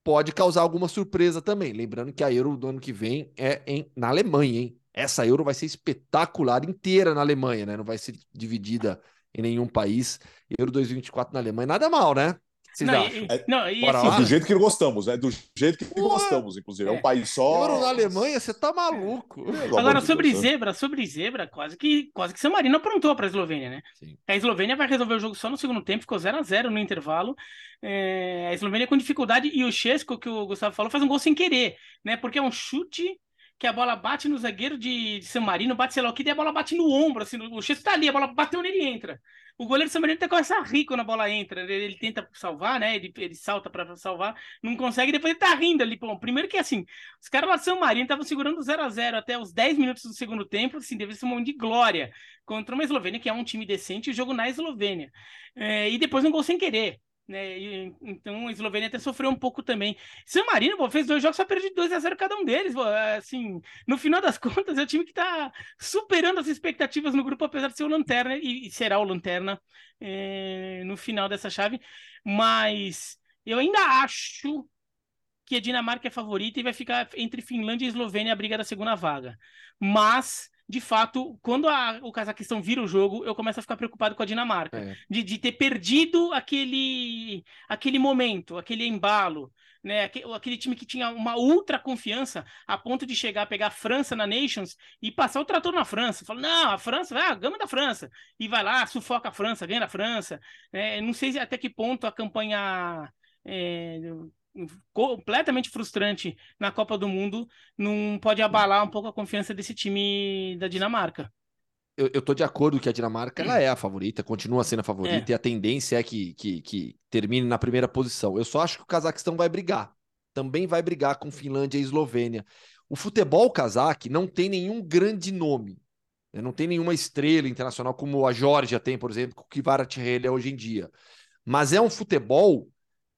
pode causar alguma surpresa também. Lembrando que a Euro do ano que vem é em, na Alemanha, hein? Essa Euro vai ser espetacular inteira na Alemanha, né? Não vai ser dividida em nenhum país. Euro 2024 na Alemanha, nada mal, né? Vocês Não, acham? e, É- não, e Bora assim, lá? Do jeito que gostamos, né? Do jeito que Porra. gostamos, inclusive. É um É. país só. Euro na Alemanha, você tá maluco. Pelo Agora, sobre Deus, né? zebra, sobre zebra, quase que, quase que San Marino aprontou para a Eslovênia, né? Sim. A Eslovênia vai resolver o jogo só no segundo tempo, ficou 0 a 0 no intervalo. É, a Eslovênia com dificuldade e o Chesco, que o Gustavo falou, faz um gol sem querer, né? Porque é um chute que a bola bate no zagueiro de, de San Marino, bate sei lá o que, daí a bola bate no ombro, assim, o Chesco tá ali, a bola bateu nele e entra. O goleiro de San Marino até começa a rir quando a bola entra, ele, ele tenta salvar, né? Ele, ele salta para salvar, não consegue, depois ele tá rindo ali. Bom, primeiro que assim, os caras lá de São Marino estavam segurando 0 a 0 até os 10 minutos do segundo tempo, assim, deve ser um momento de glória contra uma Eslovênia, que é um time decente, o jogo na Eslovênia. É, e depois um gol sem querer. Né? E, então a Eslovênia até sofreu um pouco também. San Marino pô, fez dois jogos, só perdeu de 2 a 0 cada um deles. Pô, assim, no final das [laughs] contas, é o time que está superando as expectativas no grupo, apesar de ser o Lanterna, e, e será o Lanterna é, no final dessa chave. Mas eu ainda acho que a Dinamarca é favorita e vai ficar entre Finlândia e Eslovênia a briga da segunda vaga. Mas, de fato, quando a- o Cazaquistão vira o jogo, eu começo a ficar preocupado com a Dinamarca. É. De, de ter perdido aquele, aquele momento, aquele embalo. Né, Aque- aquele time que tinha uma ultra confiança a ponto de chegar a pegar a França na Nations e passar o trator na França. Fala, não, a França, ah, gama da França. E vai lá, sufoca a França, ganha da França. É, não sei até que ponto a campanha é, completamente frustrante na Copa do Mundo não pode abalar um pouco a confiança desse time da Dinamarca. Eu, eu tô de acordo que a Dinamarca ela é a favorita, continua sendo a favorita, e a tendência é que, que, que termine na primeira posição. Eu só acho que o Cazaquistão vai brigar. Também vai brigar com Finlândia e Eslovênia. O futebol cazaque não tem nenhum grande nome. né? Não tem nenhuma estrela internacional como a Geórgia tem, por exemplo, que o Kvaratskhelia é hoje em dia. Mas é um futebol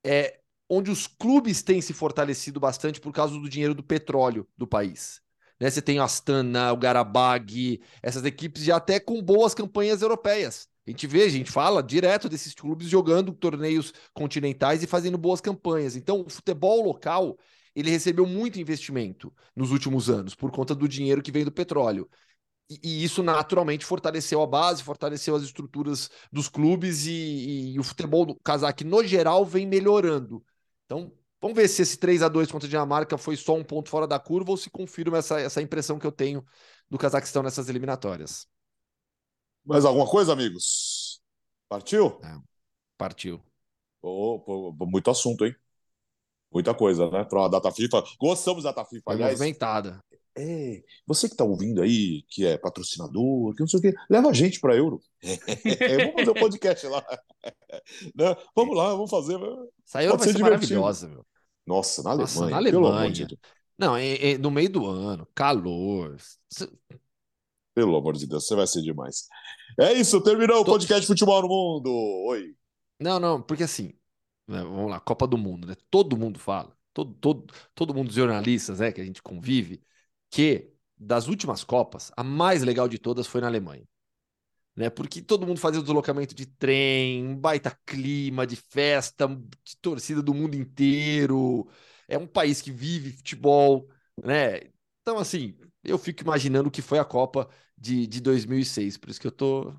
é, onde os clubes têm se fortalecido bastante por causa do dinheiro do petróleo do país. Né? Você tem o Astana, o Garabag, essas equipes já até com boas campanhas europeias. A gente vê, a gente fala direto desses clubes jogando torneios continentais e fazendo boas campanhas. Então, o futebol local, ele recebeu muito investimento nos últimos anos por conta do dinheiro que vem do petróleo. E, e isso naturalmente fortaleceu a base, fortaleceu as estruturas dos clubes e, e o futebol do casaque no geral vem melhorando. Então, vamos ver se esse 3 a 2 contra a Dinamarca foi só um ponto fora da curva ou se confirma essa, essa impressão que eu tenho do Cazaquistão nessas eliminatórias. Mais alguma coisa, amigos? Partiu? Partiu. Pô, pô, muito assunto, hein? Muita coisa, né? Para uma data FIFA. Gostamos da data FIFA, Foi aliás. movimentada. É, você que tá ouvindo aí, que é patrocinador, que não sei o quê, leva a gente para Euro. [laughs] vamos fazer um podcast lá. [laughs] Né? Vamos lá, vamos fazer. Essa Euro vai ser ser maravilhosa, meu. Nossa, na Nossa, Alemanha, na pelo amor Alemanha. de. Não, é, é no meio do ano, calor. Pelo amor de Deus, você vai ser demais. É isso, terminou o Tô- podcast Futebol no Mundo. Oi. Não, não, porque assim, né, vamos lá, Copa do Mundo, né? Todo mundo fala, todo, todo, todo mundo, os jornalistas, né, que a gente convive, que das últimas Copas, a mais legal de todas foi na Alemanha. Né? Porque todo mundo fazia o deslocamento de trem, um baita clima de festa, de torcida do mundo inteiro. É um país que vive futebol, né? Então, assim, eu fico imaginando o que foi a Copa de, de 2006. Por isso que eu tô,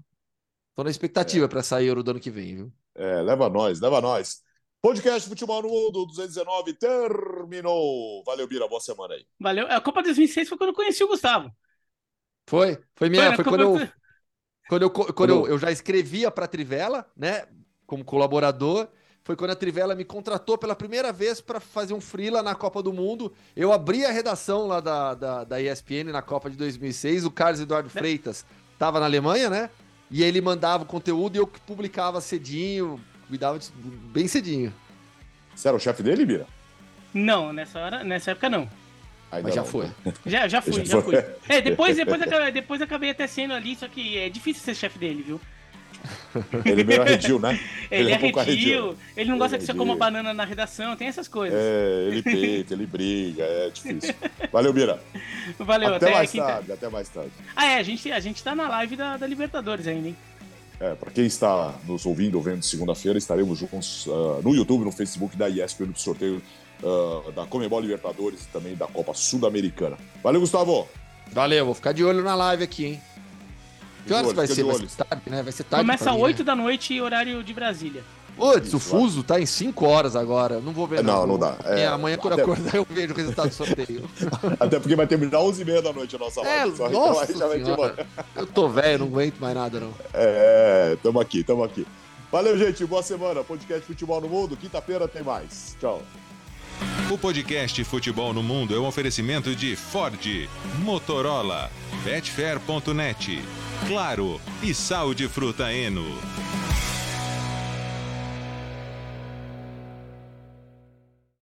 tô na expectativa para essa Euro do ano que vem, viu? É, leva nós, leva nós. Podcast Futebol no Mundo 219 terminou. Valeu, Bira, boa semana aí. Valeu. A Copa 2006 foi quando eu conheci o Gustavo. Foi, foi minha, foi Copa quando eu, do- quando eu, quando eu, eu já escrevia para a Trivela, né, como colaborador, foi quando a Trivela me contratou pela primeira vez para fazer um freela na Copa do Mundo. Eu abri a redação lá da, da, da ESPN na Copa de 2006, o Carlos Eduardo Freitas estava na Alemanha, né, e ele mandava o conteúdo e eu que publicava cedinho, cuidava de, bem cedinho. Você era o chefe dele, Bira? Não, nessa, hora, nessa época não. Ainda Mas já não, foi. né? Já, já [laughs] fui, Já já, foi. fui. [laughs] É, depois, depois, acabei, depois acabei até sendo ali, só que é difícil ser chefe dele, viu? [laughs] Ele meio arredio, né? Ele, Ele é é pouco arredio, arredio. ele não gosta Ele que você é coma arredio. banana na redação, tem essas coisas. É, ele peita, ele briga, é difícil. Valeu, Bira. Valeu, até, até, mais tarde, até mais tarde. Ah, é, a gente, a gente tá na live da, da Libertadores ainda, hein? É, para quem está nos ouvindo ou vendo segunda-feira, estaremos juntos ah, no YouTube, no Facebook da ESPN no sorteio ah, da Comebol Libertadores e também da Copa Sul-Americana. Valeu, Gustavo. Valeu, vou ficar de olho na live aqui, hein. Que horas olho, vai ser? Vai ser tarde, né? Vai ser tarde Começa às mim, 8 né? da noite, horário de Brasília. Putz, o fuso tá em 5 horas agora. Não vou ver. Não, não, não dá. É, amanhã, quando até... acordar, eu vejo o resultado do sorteio. [laughs] Até porque vai terminar 11h30 da noite a nossa live. É, só, nossa então aí já vai Eu tô velho, não aguento mais nada, não. É, tamo aqui, tamo aqui. Valeu, gente. Boa semana. Podcast Futebol no Mundo. Quinta-feira tem mais. Tchau. O podcast Futebol no Mundo é um oferecimento de Ford, Motorola, Betfair.net, Claro e Sal de Fruta Eno.